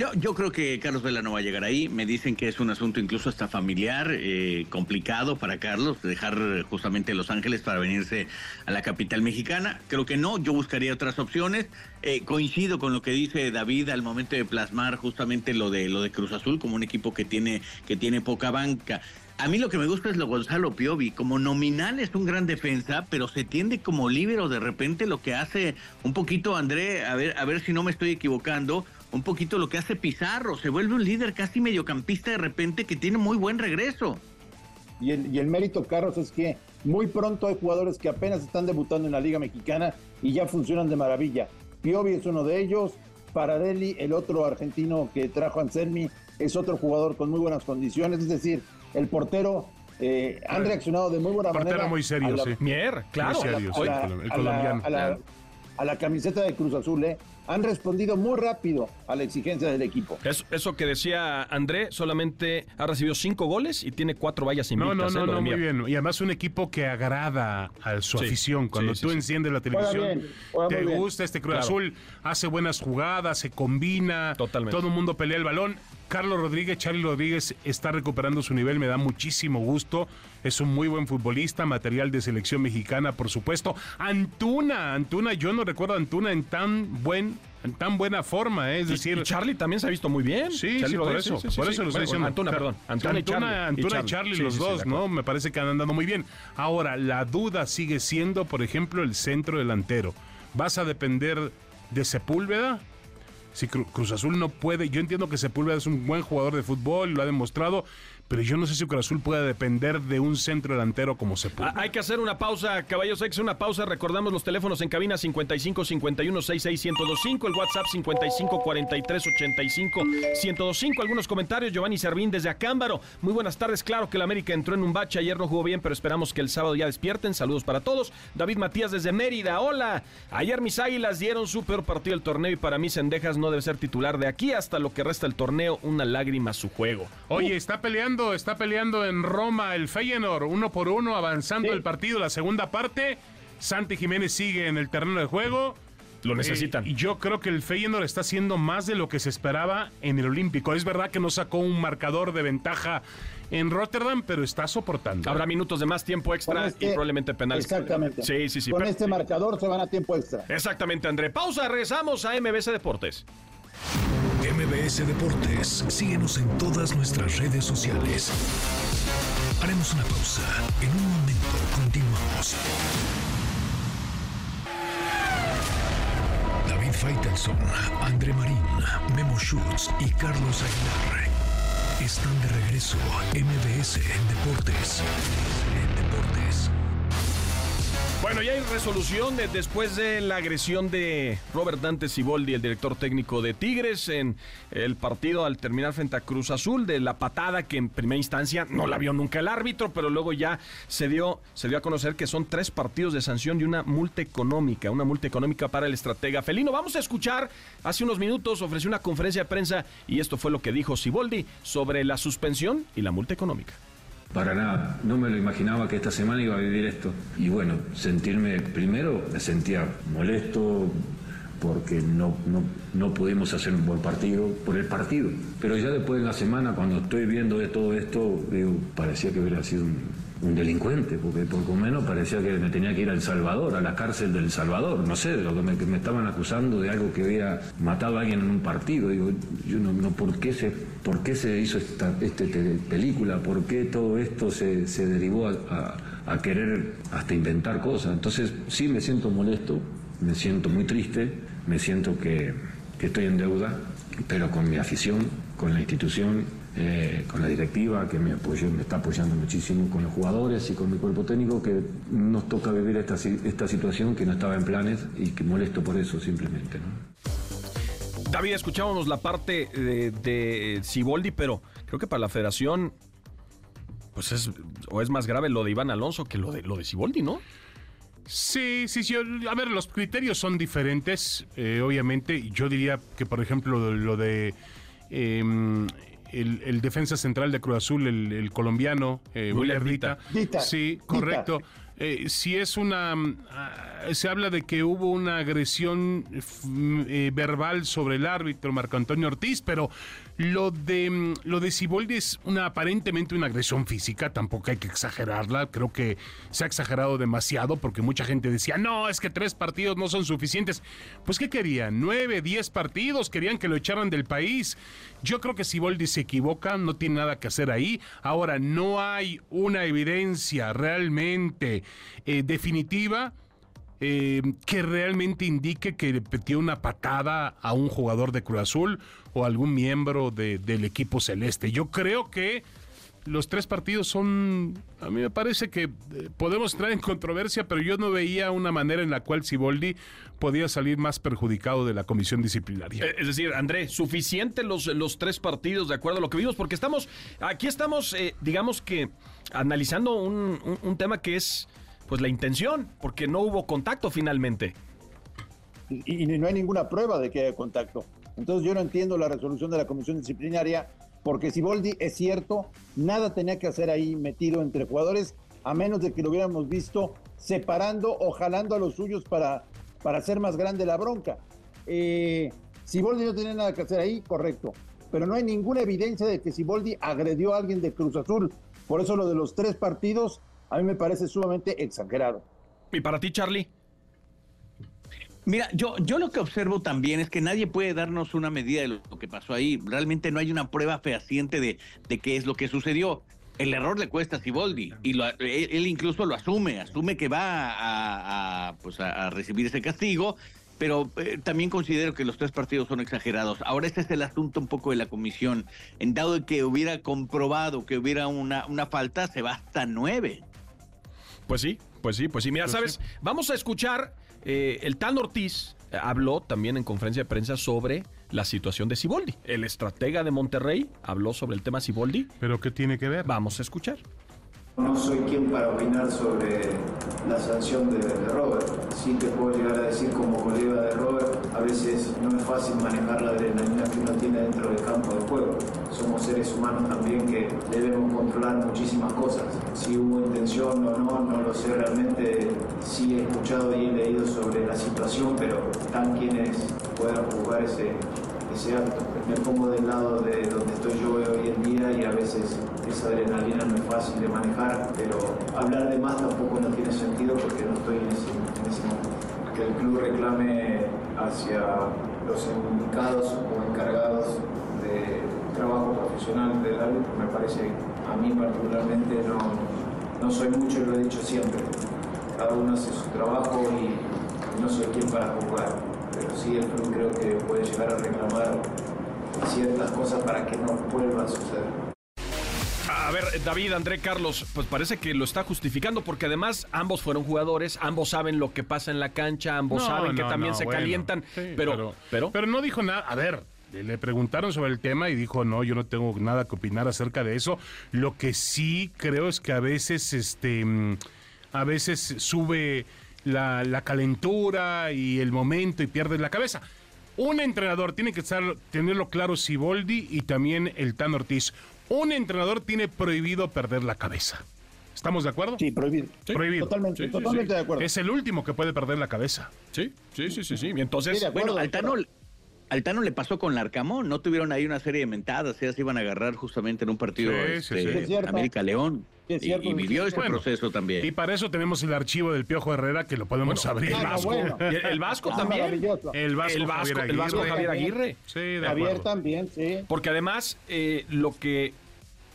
Yo, yo creo que Carlos Vela no va a llegar ahí. Me dicen que es un asunto incluso hasta familiar, eh, complicado para Carlos, dejar justamente Los Ángeles para venirse a la capital mexicana. Creo que no, yo buscaría otras opciones. Eh, coincido con lo que dice David al momento de plasmar justamente lo de lo de Cruz Azul como un equipo que tiene, que tiene poca banca. A mí lo que me gusta es lo Gonzalo Piovi. Como nominal es un gran defensa, pero se tiende como líbero de repente lo que hace un poquito André, a ver, a ver si no me estoy equivocando, un poquito lo que hace Pizarro. Se vuelve un líder casi mediocampista de repente que tiene muy buen regreso. Y el, y el mérito, Carlos, es que muy pronto hay jugadores que apenas están debutando en la Liga Mexicana y ya funcionan de maravilla. Piovi es uno de ellos. Paradelli, el otro argentino que trajo Anselmi, es otro jugador con muy buenas condiciones. Es decir, el portero eh, han reaccionado de muy buena portero manera. muy serio, la, sí. Mier, claro. Muy serio, sí, la, el colombiano. A la, a la, camiseta de Cruz Azul, ¿eh? Han respondido muy rápido a la exigencia del equipo. Eso, eso, que decía André, solamente ha recibido cinco goles y tiene cuatro vallas invictas. No, no, no, ¿eh? no muy bien. Y además un equipo que agrada a su sí, afición. Cuando sí, tú sí, enciendes la televisión, bien, te bien. gusta este Cruz Claro. Azul, hace buenas jugadas, se combina, Totalmente. todo el mundo pelea el balón. Carlos Rodríguez, Charlie Rodríguez está recuperando su nivel, me da muchísimo gusto. Es un muy buen futbolista, material de selección mexicana, por supuesto. Antuna, Antuna, yo no recuerdo a Antuna en tan buen en tan buena forma, ¿eh? es y, decir, y Charlie también se ha visto muy bien. Sí, por eso, sí, sí, por sí, eso lo bueno, estoy diciendo. Antuna, perdón, Antuna, y Charlie. Antuna y Charlie, los dos, ¿no? Me parece que han andado muy bien. Ahora, la duda sigue siendo, por ejemplo, el centro delantero. ¿Vas a depender de Sepúlveda? Si Cruz Azul no puede, yo entiendo que Sepúlveda es un buen jugador de fútbol, lo ha demostrado, pero yo no sé si Cruz Azul puede depender de un centro delantero como Sepúlveda. Ah, hay que hacer una pausa, caballos, hacer una pausa. Recordamos los teléfonos en cabina 55 51 66 1025, el WhatsApp 55 43 85 1025. Algunos comentarios, Giovanni Servín desde Acámbaro. Muy buenas tardes, claro que el América entró en un bache, ayer no jugó bien, pero esperamos que el sábado ya despierten. Saludos para todos. David Matías desde Mérida, hola. Ayer mis águilas dieron su peor partido del torneo y para mí Sendejas no debe ser titular de aquí hasta lo que resta el torneo, una lágrima a su juego. Oye, está peleando está peleando en Roma el Feyenoord, uno por uno, avanzando sí. el partido, la segunda parte. Santi Jiménez sigue en el terreno de juego. Lo necesitan. Eh, y yo creo que el Feyenoord está haciendo más de lo que se esperaba en el Olímpico. Es verdad que no sacó un marcador de ventaja en Rotterdam, pero está soportando. Habrá minutos de más tiempo extra este, y probablemente penales. Exactamente. Sí, sí, sí. Con pero, este marcador se van a tiempo extra. Exactamente, André. Pausa, regresamos a MBC Deportes. MBS Deportes. Síguenos en todas nuestras redes sociales. Haremos una pausa. En un momento continuamos. David Faitelson, André Marín, Memo Schutz y Carlos Aguilar están de regreso a MBS Deportes. Bueno, ya hay resolución de- después de la agresión de Robert Dante Siboldi, el director técnico de Tigres, en el partido al terminar frente a Cruz Azul, de la patada que en primera instancia no la vio nunca el árbitro, pero luego ya se dio, se dio a conocer que son tres partidos de sanción y una multa económica, una multa económica para el estratega felino. Vamos a escuchar, hace unos minutos ofreció una conferencia de prensa y esto fue lo que dijo Siboldi sobre la suspensión y la multa económica. Para nada, no me lo imaginaba que esta semana iba a vivir esto. Y bueno, sentirme, primero me sentía molesto porque no, no, no pudimos hacer un buen partido por el partido. Pero ya después de la semana, cuando estoy viendo de todo esto, parecía que hubiera sido un, un delincuente, porque por lo menos parecía que me tenía que ir a El Salvador, a la cárcel del Salvador, no sé, lo que me, que me estaban acusando de algo que había matado a alguien en un partido. Digo, yo no, no ¿por qué se, por qué se hizo esta este, te- película? ¿Por qué todo esto se, se derivó a, querer hasta inventar cosas? Entonces sí me siento molesto, me siento muy triste, me siento que estoy en deuda, pero con mi afición, con la institución, eh, con la directiva que me apoyó, me está apoyando muchísimo, con los jugadores y con mi cuerpo técnico, que nos toca vivir esta, esta situación que no estaba en planes y que molesto por eso simplemente. ¿no? David, escuchábamos la parte de, de Siboldi, pero creo que para la federación, pues es, o es más grave lo de Iván Alonso que lo de, lo de Siboldi, ¿no? Sí, sí, sí. A ver, los criterios son diferentes, eh, obviamente. Yo diría que, por ejemplo, lo de eh, el, el defensa central de Cruz Azul, el, el colombiano, eh, William William Dita. Dita. Sí, Dita. correcto. Eh, si es una... ah, se habla de que hubo una agresión f- mm, eh, verbal sobre el árbitro Marco Antonio Ortiz, pero lo de mm, lo de Siboldi es una aparentemente una agresión física, tampoco hay que exagerarla, creo que se ha exagerado demasiado porque mucha gente decía, no, es que tres partidos no son suficientes. Pues ¿qué querían? ¿Nueve, diez partidos? ¿Querían que lo echaran del país? Yo creo que Siboldi se equivoca, no tiene nada que hacer ahí. Ahora, no hay una evidencia realmente eh, definitiva eh, que realmente indique que le metió una patada a un jugador de Cruz Azul o algún miembro de- del equipo celeste. Yo creo que los tres partidos son, a mí me parece que eh, podemos entrar en controversia, pero yo no veía una manera en la cual Siboldi podía salir más perjudicado de la comisión disciplinaria. Eh, Es decir, André, suficiente los, los tres partidos de acuerdo a lo que vimos, porque estamos, aquí estamos, eh, digamos que analizando un, un- un tema que es, pues la intención, porque no hubo contacto finalmente. y, y no hay ninguna prueba de que haya contacto. Entonces yo no entiendo la resolución de la comisión disciplinaria, porque si Boldi es cierto, nada tenía que hacer ahí metido entre jugadores, a menos de que lo hubiéramos visto separando o jalando a los suyos para, para hacer más grande la bronca. Eh, Siboldi no tenía nada que hacer ahí, correcto. Pero no hay ninguna evidencia de que Siboldi agredió a alguien de Cruz Azul. Por eso lo de los tres partidos a mí me parece sumamente exagerado. Y para ti, Charlie. Mira, yo, yo lo que observo también es que nadie puede darnos una medida de lo, lo que pasó ahí. Realmente no hay una prueba fehaciente de, de qué es lo que sucedió. El error le cuesta a Siboldi y lo- él, incluso lo asume, asume que va a, a, pues a, a recibir ese castigo, pero eh, también considero que los tres partidos son exagerados. Ahora este es el asunto un poco de la comisión. En dado de que hubiera comprobado que hubiera una, una falta, se va hasta nueve. Pues sí, pues sí, pues sí. Mira, sabes, vamos a escuchar, eh, el Tan Ortiz eh, habló también en conferencia de prensa sobre la situación de Siboldi. El estratega de Monterrey habló sobre el tema Siboldi. ¿Pero qué tiene que ver? Vamos a escuchar. No soy quien para opinar sobre la sanción de, Robert. Sí te puedo llegar a decir como colega de Robert, a veces no es fácil manejar la adrenalina que uno tiene dentro del campo de juego. Somos seres humanos también que debemos controlar muchísimas cosas. Si hubo intención o no, no lo sé realmente. Sí he escuchado y he leído sobre la situación, pero están quienes puedan juzgar ese, acto. Me pongo del lado de donde estoy yo hoy en día y a veces esa adrenalina no es fácil de manejar, pero hablar de más tampoco no tiene sentido porque no estoy en ese, en ese momento. Que el club reclame hacia los indicados o encargados de trabajo profesional del árbitro me parece, a mí particularmente no, no soy mucho lo he dicho siempre. Cada uno hace su trabajo y no soy quien para juzgar sí el club creo que puede llegar a reclamar ciertas cosas para que no vuelva a suceder. A ver, David, André, Carlos, pues parece que lo está justificando porque además ambos fueron jugadores, ambos saben lo que pasa en la cancha, ambos No, saben que no, también no, se bueno. calientan, Sí, pero, pero, pero no dijo nada. A ver, le preguntaron sobre el tema y dijo, no, yo no tengo nada que opinar acerca de eso. Lo que sí creo es que a veces, este, mm, a veces sube la, la calentura y el momento y pierdes la cabeza. Un entrenador tiene que estar, tenerlo claro Siboldi y también el Tan Ortiz. Un entrenador tiene prohibido perder la cabeza. ¿Estamos de acuerdo? Sí, prohibido. Prohibido. Totalmente, Sí, totalmente sí. de acuerdo. Es el último que puede perder la cabeza. sí, sí, sí, sí, sí. Y entonces, Sí, de acuerdo. Bueno, Altano, Altano le pasó con Larcamón, no tuvieron ahí una serie de mentadas, se iban a agarrar justamente en un partido Sí, este. América León. Es Y- cierto, y, es vivió este Bueno, proceso también. Y para eso tenemos el archivo del Piojo Herrera que lo podemos abrir. Ah, Vasco. bueno. Y el, el Vasco Ah, también. El Vasco, El Vasco, Javier el Vasco Aguirre. Javier Aguirre. Sí, de Javier acuerdo. también, sí. Porque además, eh, lo que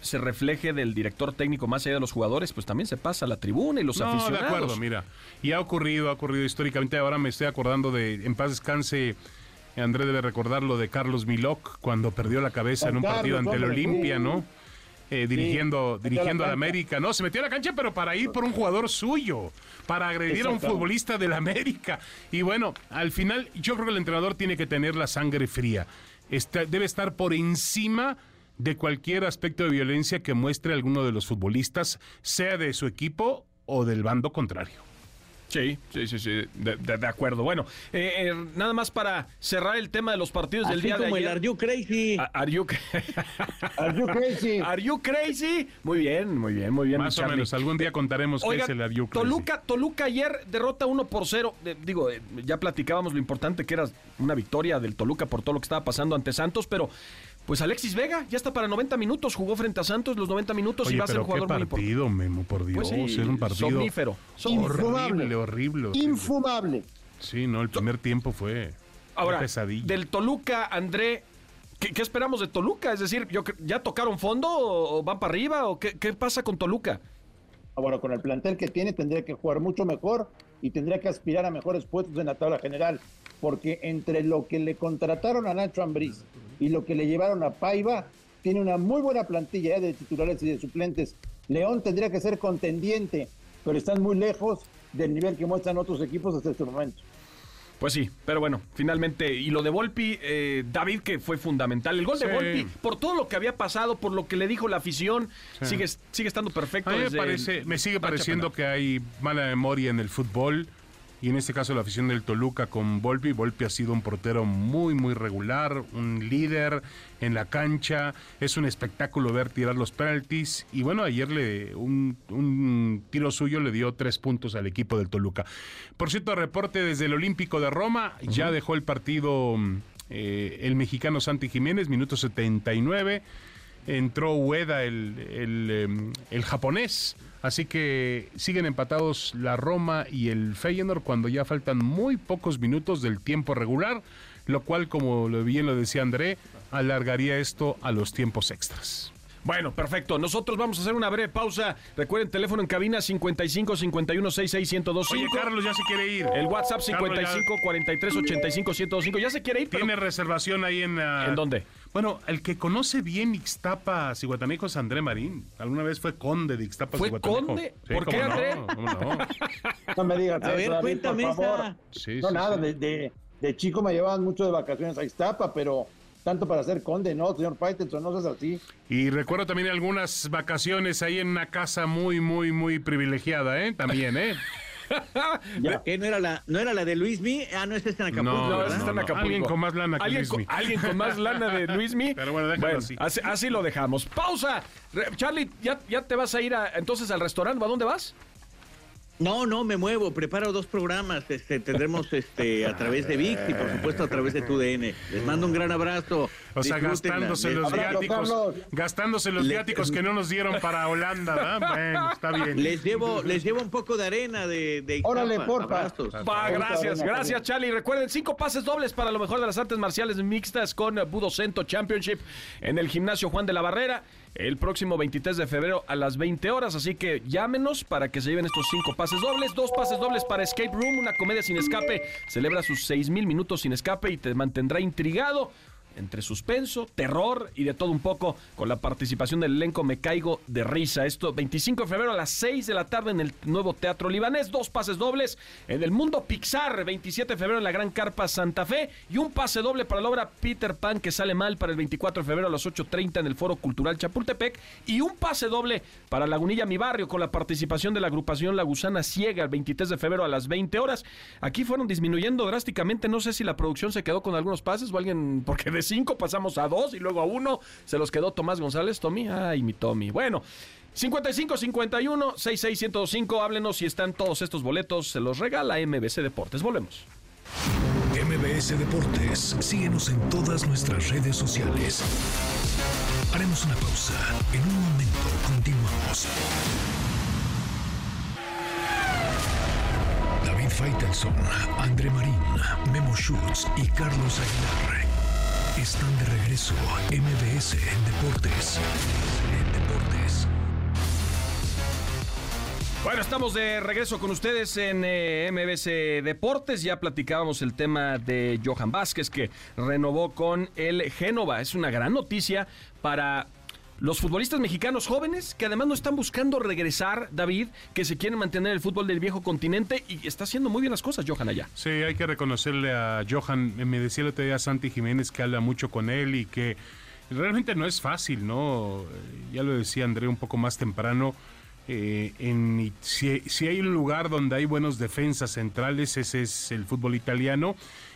se refleje del director técnico más allá de los jugadores, pues también se pasa a la tribuna y los No, de aficionados. acuerdo, mira. Y ha ocurrido, ha ocurrido históricamente. Ahora me estoy acordando de, en paz descanse, André debe recordar lo de Carlos Milok cuando perdió la cabeza Juan en un partido ante el Olimpia, sí. ¿no? Eh, dirigiendo dirigiendo a al la. América. No, se metió a la cancha, pero para ir por un jugador suyo, para agredir a un futbolista del América. Y bueno, al final yo creo que el entrenador tiene que tener la sangre fría. Está- debe estar por encima de cualquier aspecto de violencia que muestre alguno de los futbolistas, sea de su equipo o del bando contrario. Sí, sí, sí, sí, de, de- de acuerdo. Bueno, eh, eh, nada más para cerrar el tema de los partidos del día de como el ayer. Are You Crazy. A- Are you, Are you crazy? Are you crazy? Muy bien, muy bien, muy bien. Más o Charlie. menos, algún día contaremos qué Oiga, es el Are You Crazy. Toluca, Toluca ayer derrota 1 por 0. Eh, digo, eh, ya platicábamos lo importante que era una victoria del Toluca por todo lo que estaba pasando ante Santos, pero pues Alexis Vega ya está para 90 minutos, jugó frente a Santos los 90 minutos y va a ser un qué jugador muy importante. partido, Memo, por Dios. Pues sí, es un partido somnífero. horrible, horrible. horrible. Infumable. Sí, no, el primer tiempo fue Ahora, pesadilla. del Toluca, André, ¿qué, qué esperamos de Toluca? Es decir, yo, ¿ya tocaron fondo o, o van para arriba o qué, qué pasa con Toluca? Ah, Bueno, con el plantel que tiene tendría que jugar mucho mejor y tendría que aspirar a mejores puestos en la tabla general, porque entre lo que le contrataron a Nacho Ambriz y lo que le llevaron a Paiva, tiene una muy buena plantilla eh, de titulares y de suplentes. León tendría que ser contendiente, pero están muy lejos del nivel que muestran otros equipos hasta este momento. Pues sí, pero bueno, finalmente, y lo de Volpi, eh, David, que fue fundamental. El gol de. Volpi, por todo lo que había pasado, por lo que le dijo la afición, Sí. sigue, sigue estando perfecto. A mí me, desde parece, el- me sigue pareciendo penal. que hay mala memoria en el fútbol. Y en este caso la afición del Toluca con Volpi. Volpi ha sido un portero muy, muy regular, un líder en la cancha. Es un espectáculo ver tirar los penaltis. Y bueno, ayer le un, un tiro suyo le dio tres puntos al equipo del Toluca. Por cierto, reporte desde el Olímpico de Roma. Ya dejó el partido eh, el mexicano Santi Jiménez, minuto 79 entró Ueda, el, el, em, el japonés. Así que siguen empatados la Roma y el Feyenoord cuando ya faltan muy pocos minutos del tiempo regular, lo cual, como bien lo decía André, alargaría esto a los tiempos extras. Bueno, perfecto. Nosotros vamos a hacer una breve pausa. Recuerden, teléfono en cabina 55 51 66 1025. Oye, Carlos ya se quiere ir. El WhatsApp Carlos ya 55 43 85 1025. Ya se quiere ir, pero Tiene reservación ahí en... ah, ¿En dónde? Bueno, el que conoce bien Ixtapa, Cihuatanejo es André Marín. Alguna vez fue conde de Ixtapa, ¿Fue conde? Sí, ¿Por qué, no, André? cómo no. No me digas A ver, David, cuéntame por favor. esa. Sí, No, sí, nada, sí. De, de- de chico me llevaban mucho de vacaciones a Iztapa, pero tanto para ser conde, no, señor Faitelson, no seas así. Y recuerdo también algunas vacaciones ahí en una casa muy, muy, muy privilegiada, ¿eh? También, ¿eh? Ya. ¿Qué no era la, no era la de Luis Mi? Ah, no, esta está en Acapulco. No, ese está en Acapulco. Alguien con más lana que ¿Alguien Luismi. con, alguien con más lana de Luismi. Pero bueno, déjalo así. así. así lo dejamos. ¡Pausa! Re- Charlie, ¿ya, ya te vas a ir a- entonces al restaurante? ¿A dónde vas? No, no, me muevo, preparo dos programas, este, tendremos este a través de VIX y por supuesto a través de TUDN. Les mando un gran abrazo. O sea, gastándose los Abrazo, viáticos. Carlos. Gastándose los viáticos que no nos dieron para Holanda, ¿verdad? Bueno, está bien. Les llevo, les llevo un poco de arena de, de Ixtapa. Órale, porfa. Ahorita gracias, gracias Charlie. Recuerden, cinco pases dobles para lo mejor de las artes marciales mixtas con Budocento Championship en el gimnasio Juan de la Barrera el próximo 23 de febrero a las 20 horas. Así que llámenos para que se lleven estos cinco pases dobles. Dos pases dobles para Escape Room, una comedia sin escape. Celebra sus 6 mil minutos sin escape y te mantendrá intrigado. Entre suspenso, terror y de todo un poco. Con la participación del elenco Me Caigo de Risa. Esto 25 de febrero a las 6 de la tarde en el nuevo Teatro Libanés, dos pases dobles en el Mundo Pixar, 27 de febrero en la Gran Carpa Santa Fe. Y un pase doble para la obra Peter Pan que sale mal para el 24 de febrero a las 8.30 en el Foro Cultural Chapultepec. Y un pase doble para Lagunilla Mi Barrio con la participación de la agrupación La Gusana Ciega el 23 de febrero a las 20 horas. Aquí fueron disminuyendo drásticamente, no sé si la producción se quedó con algunos pases o alguien, porque de cinco pasamos a dos y luego a uno, se los quedó Tomás González, Tommy, ay mi Tommy. Bueno. 55 51 66 105, háblenos si están todos estos boletos, se los regala MBC Deportes. Volvemos. MBS Deportes, síguenos en todas nuestras redes sociales. Haremos una pausa, en un momento continuamos. David Faitelson, André Marín, Memo Schutz y Carlos Aguilar están de regreso MBS en Deportes. En Deportes. Bueno, estamos de regreso con ustedes en eh, MBC Deportes. Ya platicábamos el tema de Johan Vázquez que renovó con el Génova. Es una gran noticia para los futbolistas mexicanos jóvenes que además no están buscando regresar, David, que se quieren mantener el fútbol del viejo continente y está haciendo muy bien las cosas, Johan, allá. Sí, hay que reconocerle a Johan. Me decía el otro día Santi Jiménez que habla mucho con él y que realmente no es fácil, ¿no? Ya lo decía André un poco más temprano. Eh, en, si, si, hay un lugar donde hay buenos defensas centrales, ese es el fútbol italiano.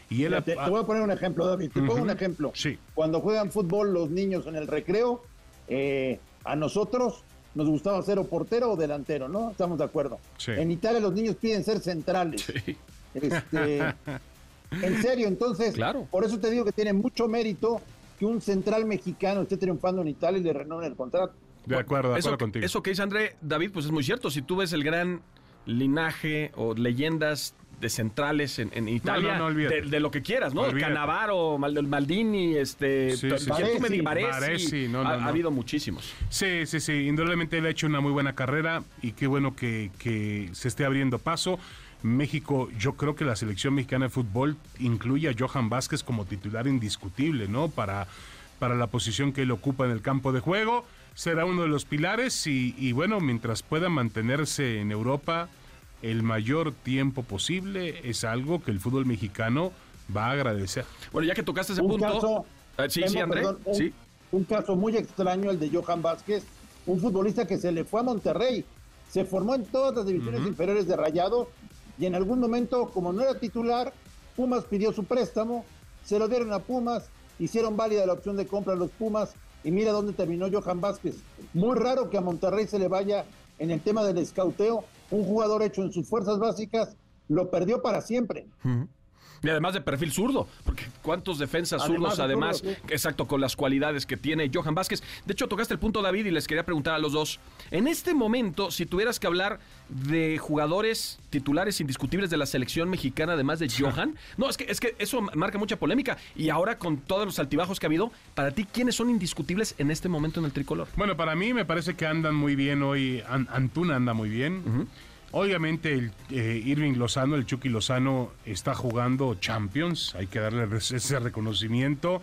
Y él te, te, voy a poner un ejemplo, David. Te uh -huh. pongo un ejemplo. Sí. Cuando juegan fútbol los niños en el recreo, eh, a nosotros nos gustaba ser o portero o delantero, ¿no? Estamos de acuerdo. Sí. En Italia los niños piden ser centrales. Sí. Este, en serio, entonces, Claro. por eso te digo que tiene mucho mérito que un central mexicano esté triunfando en Italia y le renueven el contrato. De acuerdo, de Eso, acuerdo contigo. eso que dice André, David, pues es muy cierto. Si tú ves el gran linaje o leyendas de centrales en, en Italia, no, de, de lo que quieras, ¿no? Olvídate. Canavaro, Mal- Maldini, este, Sí, sí, sí. Baresi. Ha, habido muchísimos. Sí, sí, sí. Indudablemente él ha hecho una muy buena carrera y qué bueno que, que se esté abriendo paso. México, yo creo que la selección mexicana de fútbol incluye a Johan Vázquez como titular indiscutible, ¿no? Para, para la posición que él ocupa en el campo de juego. Será uno de los pilares y, y bueno, mientras pueda mantenerse en Europa el mayor tiempo posible, es algo que el fútbol mexicano va a agradecer. Bueno, ya que tocaste ese Un punto. caso, Ah, sí, sí, André. perdón, un, sí. un caso muy extraño el de Johan Vázquez, un futbolista que se le fue a Monterrey, se formó en todas las divisiones inferiores de Rayados y en algún momento, como no era titular, Pumas pidió su préstamo, se lo dieron a Pumas, hicieron válida la opción de compra a los Pumas y mira dónde terminó Johan Vázquez. Muy raro que a Monterrey se le vaya en el tema del escauteo, un jugador hecho en sus fuerzas básicas lo perdió para siempre. Y además de perfil zurdo, porque cuántos defensas Además zurdos, de además, zurdo, sí. exacto, con las cualidades que tiene Johan Vázquez. De hecho, tocaste el punto, David, y les quería preguntar a los dos. En este momento, si tuvieras que hablar de jugadores titulares indiscutibles de la selección mexicana, además de Johan, no, es que, es que eso marca mucha polémica. Y ahora, con todos los altibajos que ha habido, para ti, ¿quiénes son indiscutibles en este momento en el tricolor? Bueno, para mí me parece que andan muy bien hoy. An- Antuna anda muy bien. Obviamente el eh, Irving Lozano, el Chucky Lozano, está jugando Champions. Hay que darle ese reconocimiento.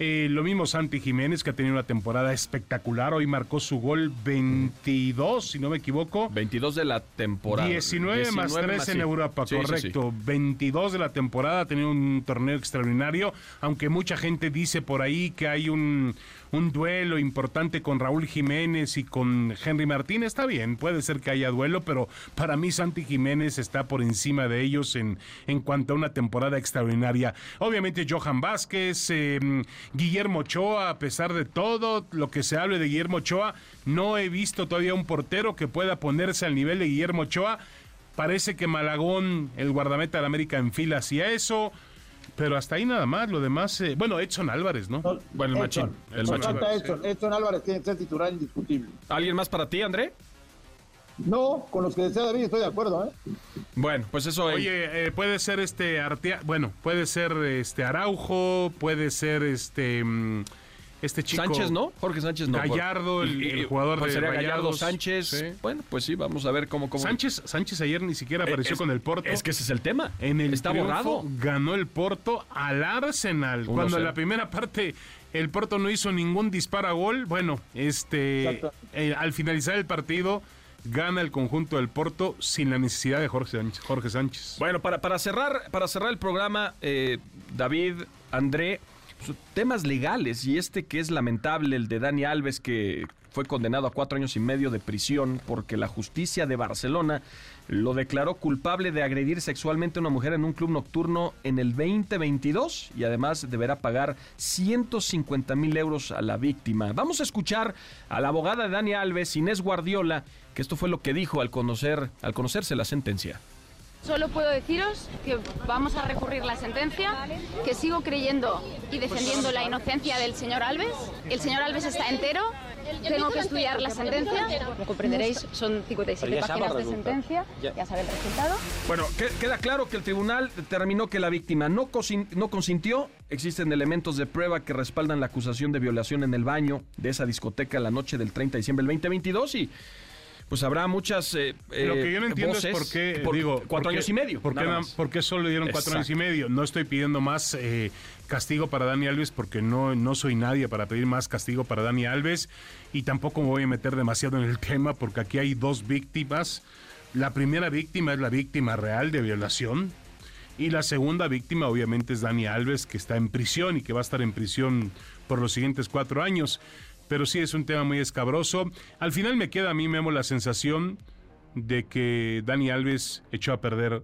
Eh, lo mismo Santi Jiménez, que ha tenido una temporada espectacular. Hoy marcó su gol 22, si no me equivoco. 22 de la temporada. 19, más 3 en sí. Europa, Sí, sí, sí. correcto. 22 de la temporada, ha tenido un torneo extraordinario, aunque mucha gente dice por ahí que hay un, un duelo importante con Raúl Jiménez y con Henry Martín. Está bien, puede ser que haya duelo, pero para mí Santi Jiménez está por encima de ellos en, en cuanto a una temporada extraordinaria. Obviamente Johan Vázquez, eh, Guillermo Ochoa, a pesar de todo lo que se hable de Guillermo Ochoa, no he visto todavía un portero que pueda ponerse al nivel de Guillermo Ochoa. Parece que Malagón, el guardameta de América, en fila hacia eso. Pero hasta ahí nada más, lo demás, eh, bueno, Edson Álvarez, ¿no? No, Bueno, el Edson, machín, el machín. falta Edson. Edson Álvarez tiene que ser titular indiscutible. ¿Alguien más para ti, André? No, con los que desea David estoy de acuerdo, ¿eh? Bueno, pues eso. Oye, eh, puede ser este Artea, bueno, puede ser este Araujo, puede ser este mm, este chico. Sánchez, ¿no? Jorge Sánchez, no. Gallardo, el, Y- el y- jugador pues de sería Gallardo. Sánchez. Sí. Bueno, pues sí, vamos a ver cómo. cómo... Sánchez, Sánchez ayer ni siquiera apareció Eh, es- con el Porto. Es que ese es el tema. En el Está triunfo borrado. ganó el Porto al Arsenal. Cuando 1-0. en la primera parte el Porto no hizo ningún disparo a gol, bueno, este eh, al finalizar el partido gana el conjunto del Porto sin la necesidad de Jorge Sánchez. Jorge Sánchez. Bueno, para, para, cerrar, para cerrar el programa, eh, David, André, temas legales y este que es lamentable, el de Dani Alves, que fue condenado a cuatro años y medio de prisión porque la justicia de Barcelona lo declaró culpable de agredir sexualmente a una mujer en un club nocturno en el 2022 y además deberá pagar 150 mil euros a la víctima. Vamos a escuchar a la abogada de Dani Alves, Inés Guardiola, que esto fue lo que dijo al conocer, al conocerse la sentencia. Solo puedo deciros que vamos a recurrir la sentencia, que sigo creyendo y defendiendo la inocencia del señor Alves. El señor Alves está entero. Tengo que estudiar la sentencia. Como comprenderéis, son 57 páginas de sentencia. Ya sabe el resultado. Bueno, que- queda claro que el tribunal determinó que la víctima no consintió. Existen elementos de prueba que respaldan la acusación de violación en el baño de esa discoteca la noche del 30 de diciembre del 2022 y pues habrá muchas eh, Lo que yo no eh, entiendo es por qué, por digo, cuatro años y medio. ¿Por qué, por solo dieron cuatro años y medio? No estoy pidiendo más eh, castigo para Dani Alves porque no, no soy nadie para pedir más castigo para Dani Alves y tampoco me voy a meter demasiado en el tema porque aquí hay dos víctimas. La primera víctima es la víctima real de violación y la segunda víctima obviamente es Dani Alves que está en prisión y que va a estar en prisión por los siguientes cuatro años. Pero sí es un tema muy escabroso. Al final me queda a mí, Memo, la sensación de que Dani Alves echó a perder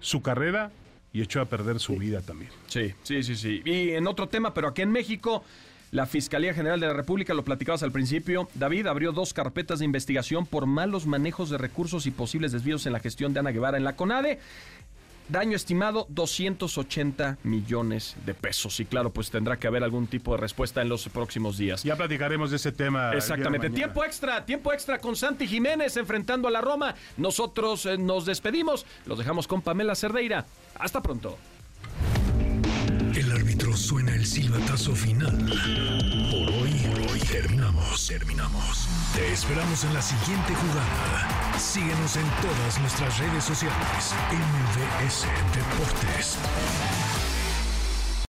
su carrera y echó a perder su vida también. Sí, sí, sí, sí. Y en otro tema, pero aquí en México, la Fiscalía General de la República, lo platicabas al principio, David abrió dos carpetas de investigación por malos manejos de recursos y posibles desvíos en la gestión de Ana Guevara en la CONADE. Daño estimado 280 millones de pesos. Y claro, pues tendrá que haber algún tipo de respuesta en los próximos días. Ya platicaremos de ese tema. de Exactamente. Tiempo extra, tiempo extra con Santi Jiménez enfrentando a la Roma. Nosotros eh, nos despedimos. Los dejamos con Pamela Cerdeira. Hasta pronto. El árbitro suena el silbatazo final. Por hoy, hoy terminamos, terminamos. Te esperamos en la siguiente jugada. Síguenos en todas nuestras redes sociales. MVS Deportes.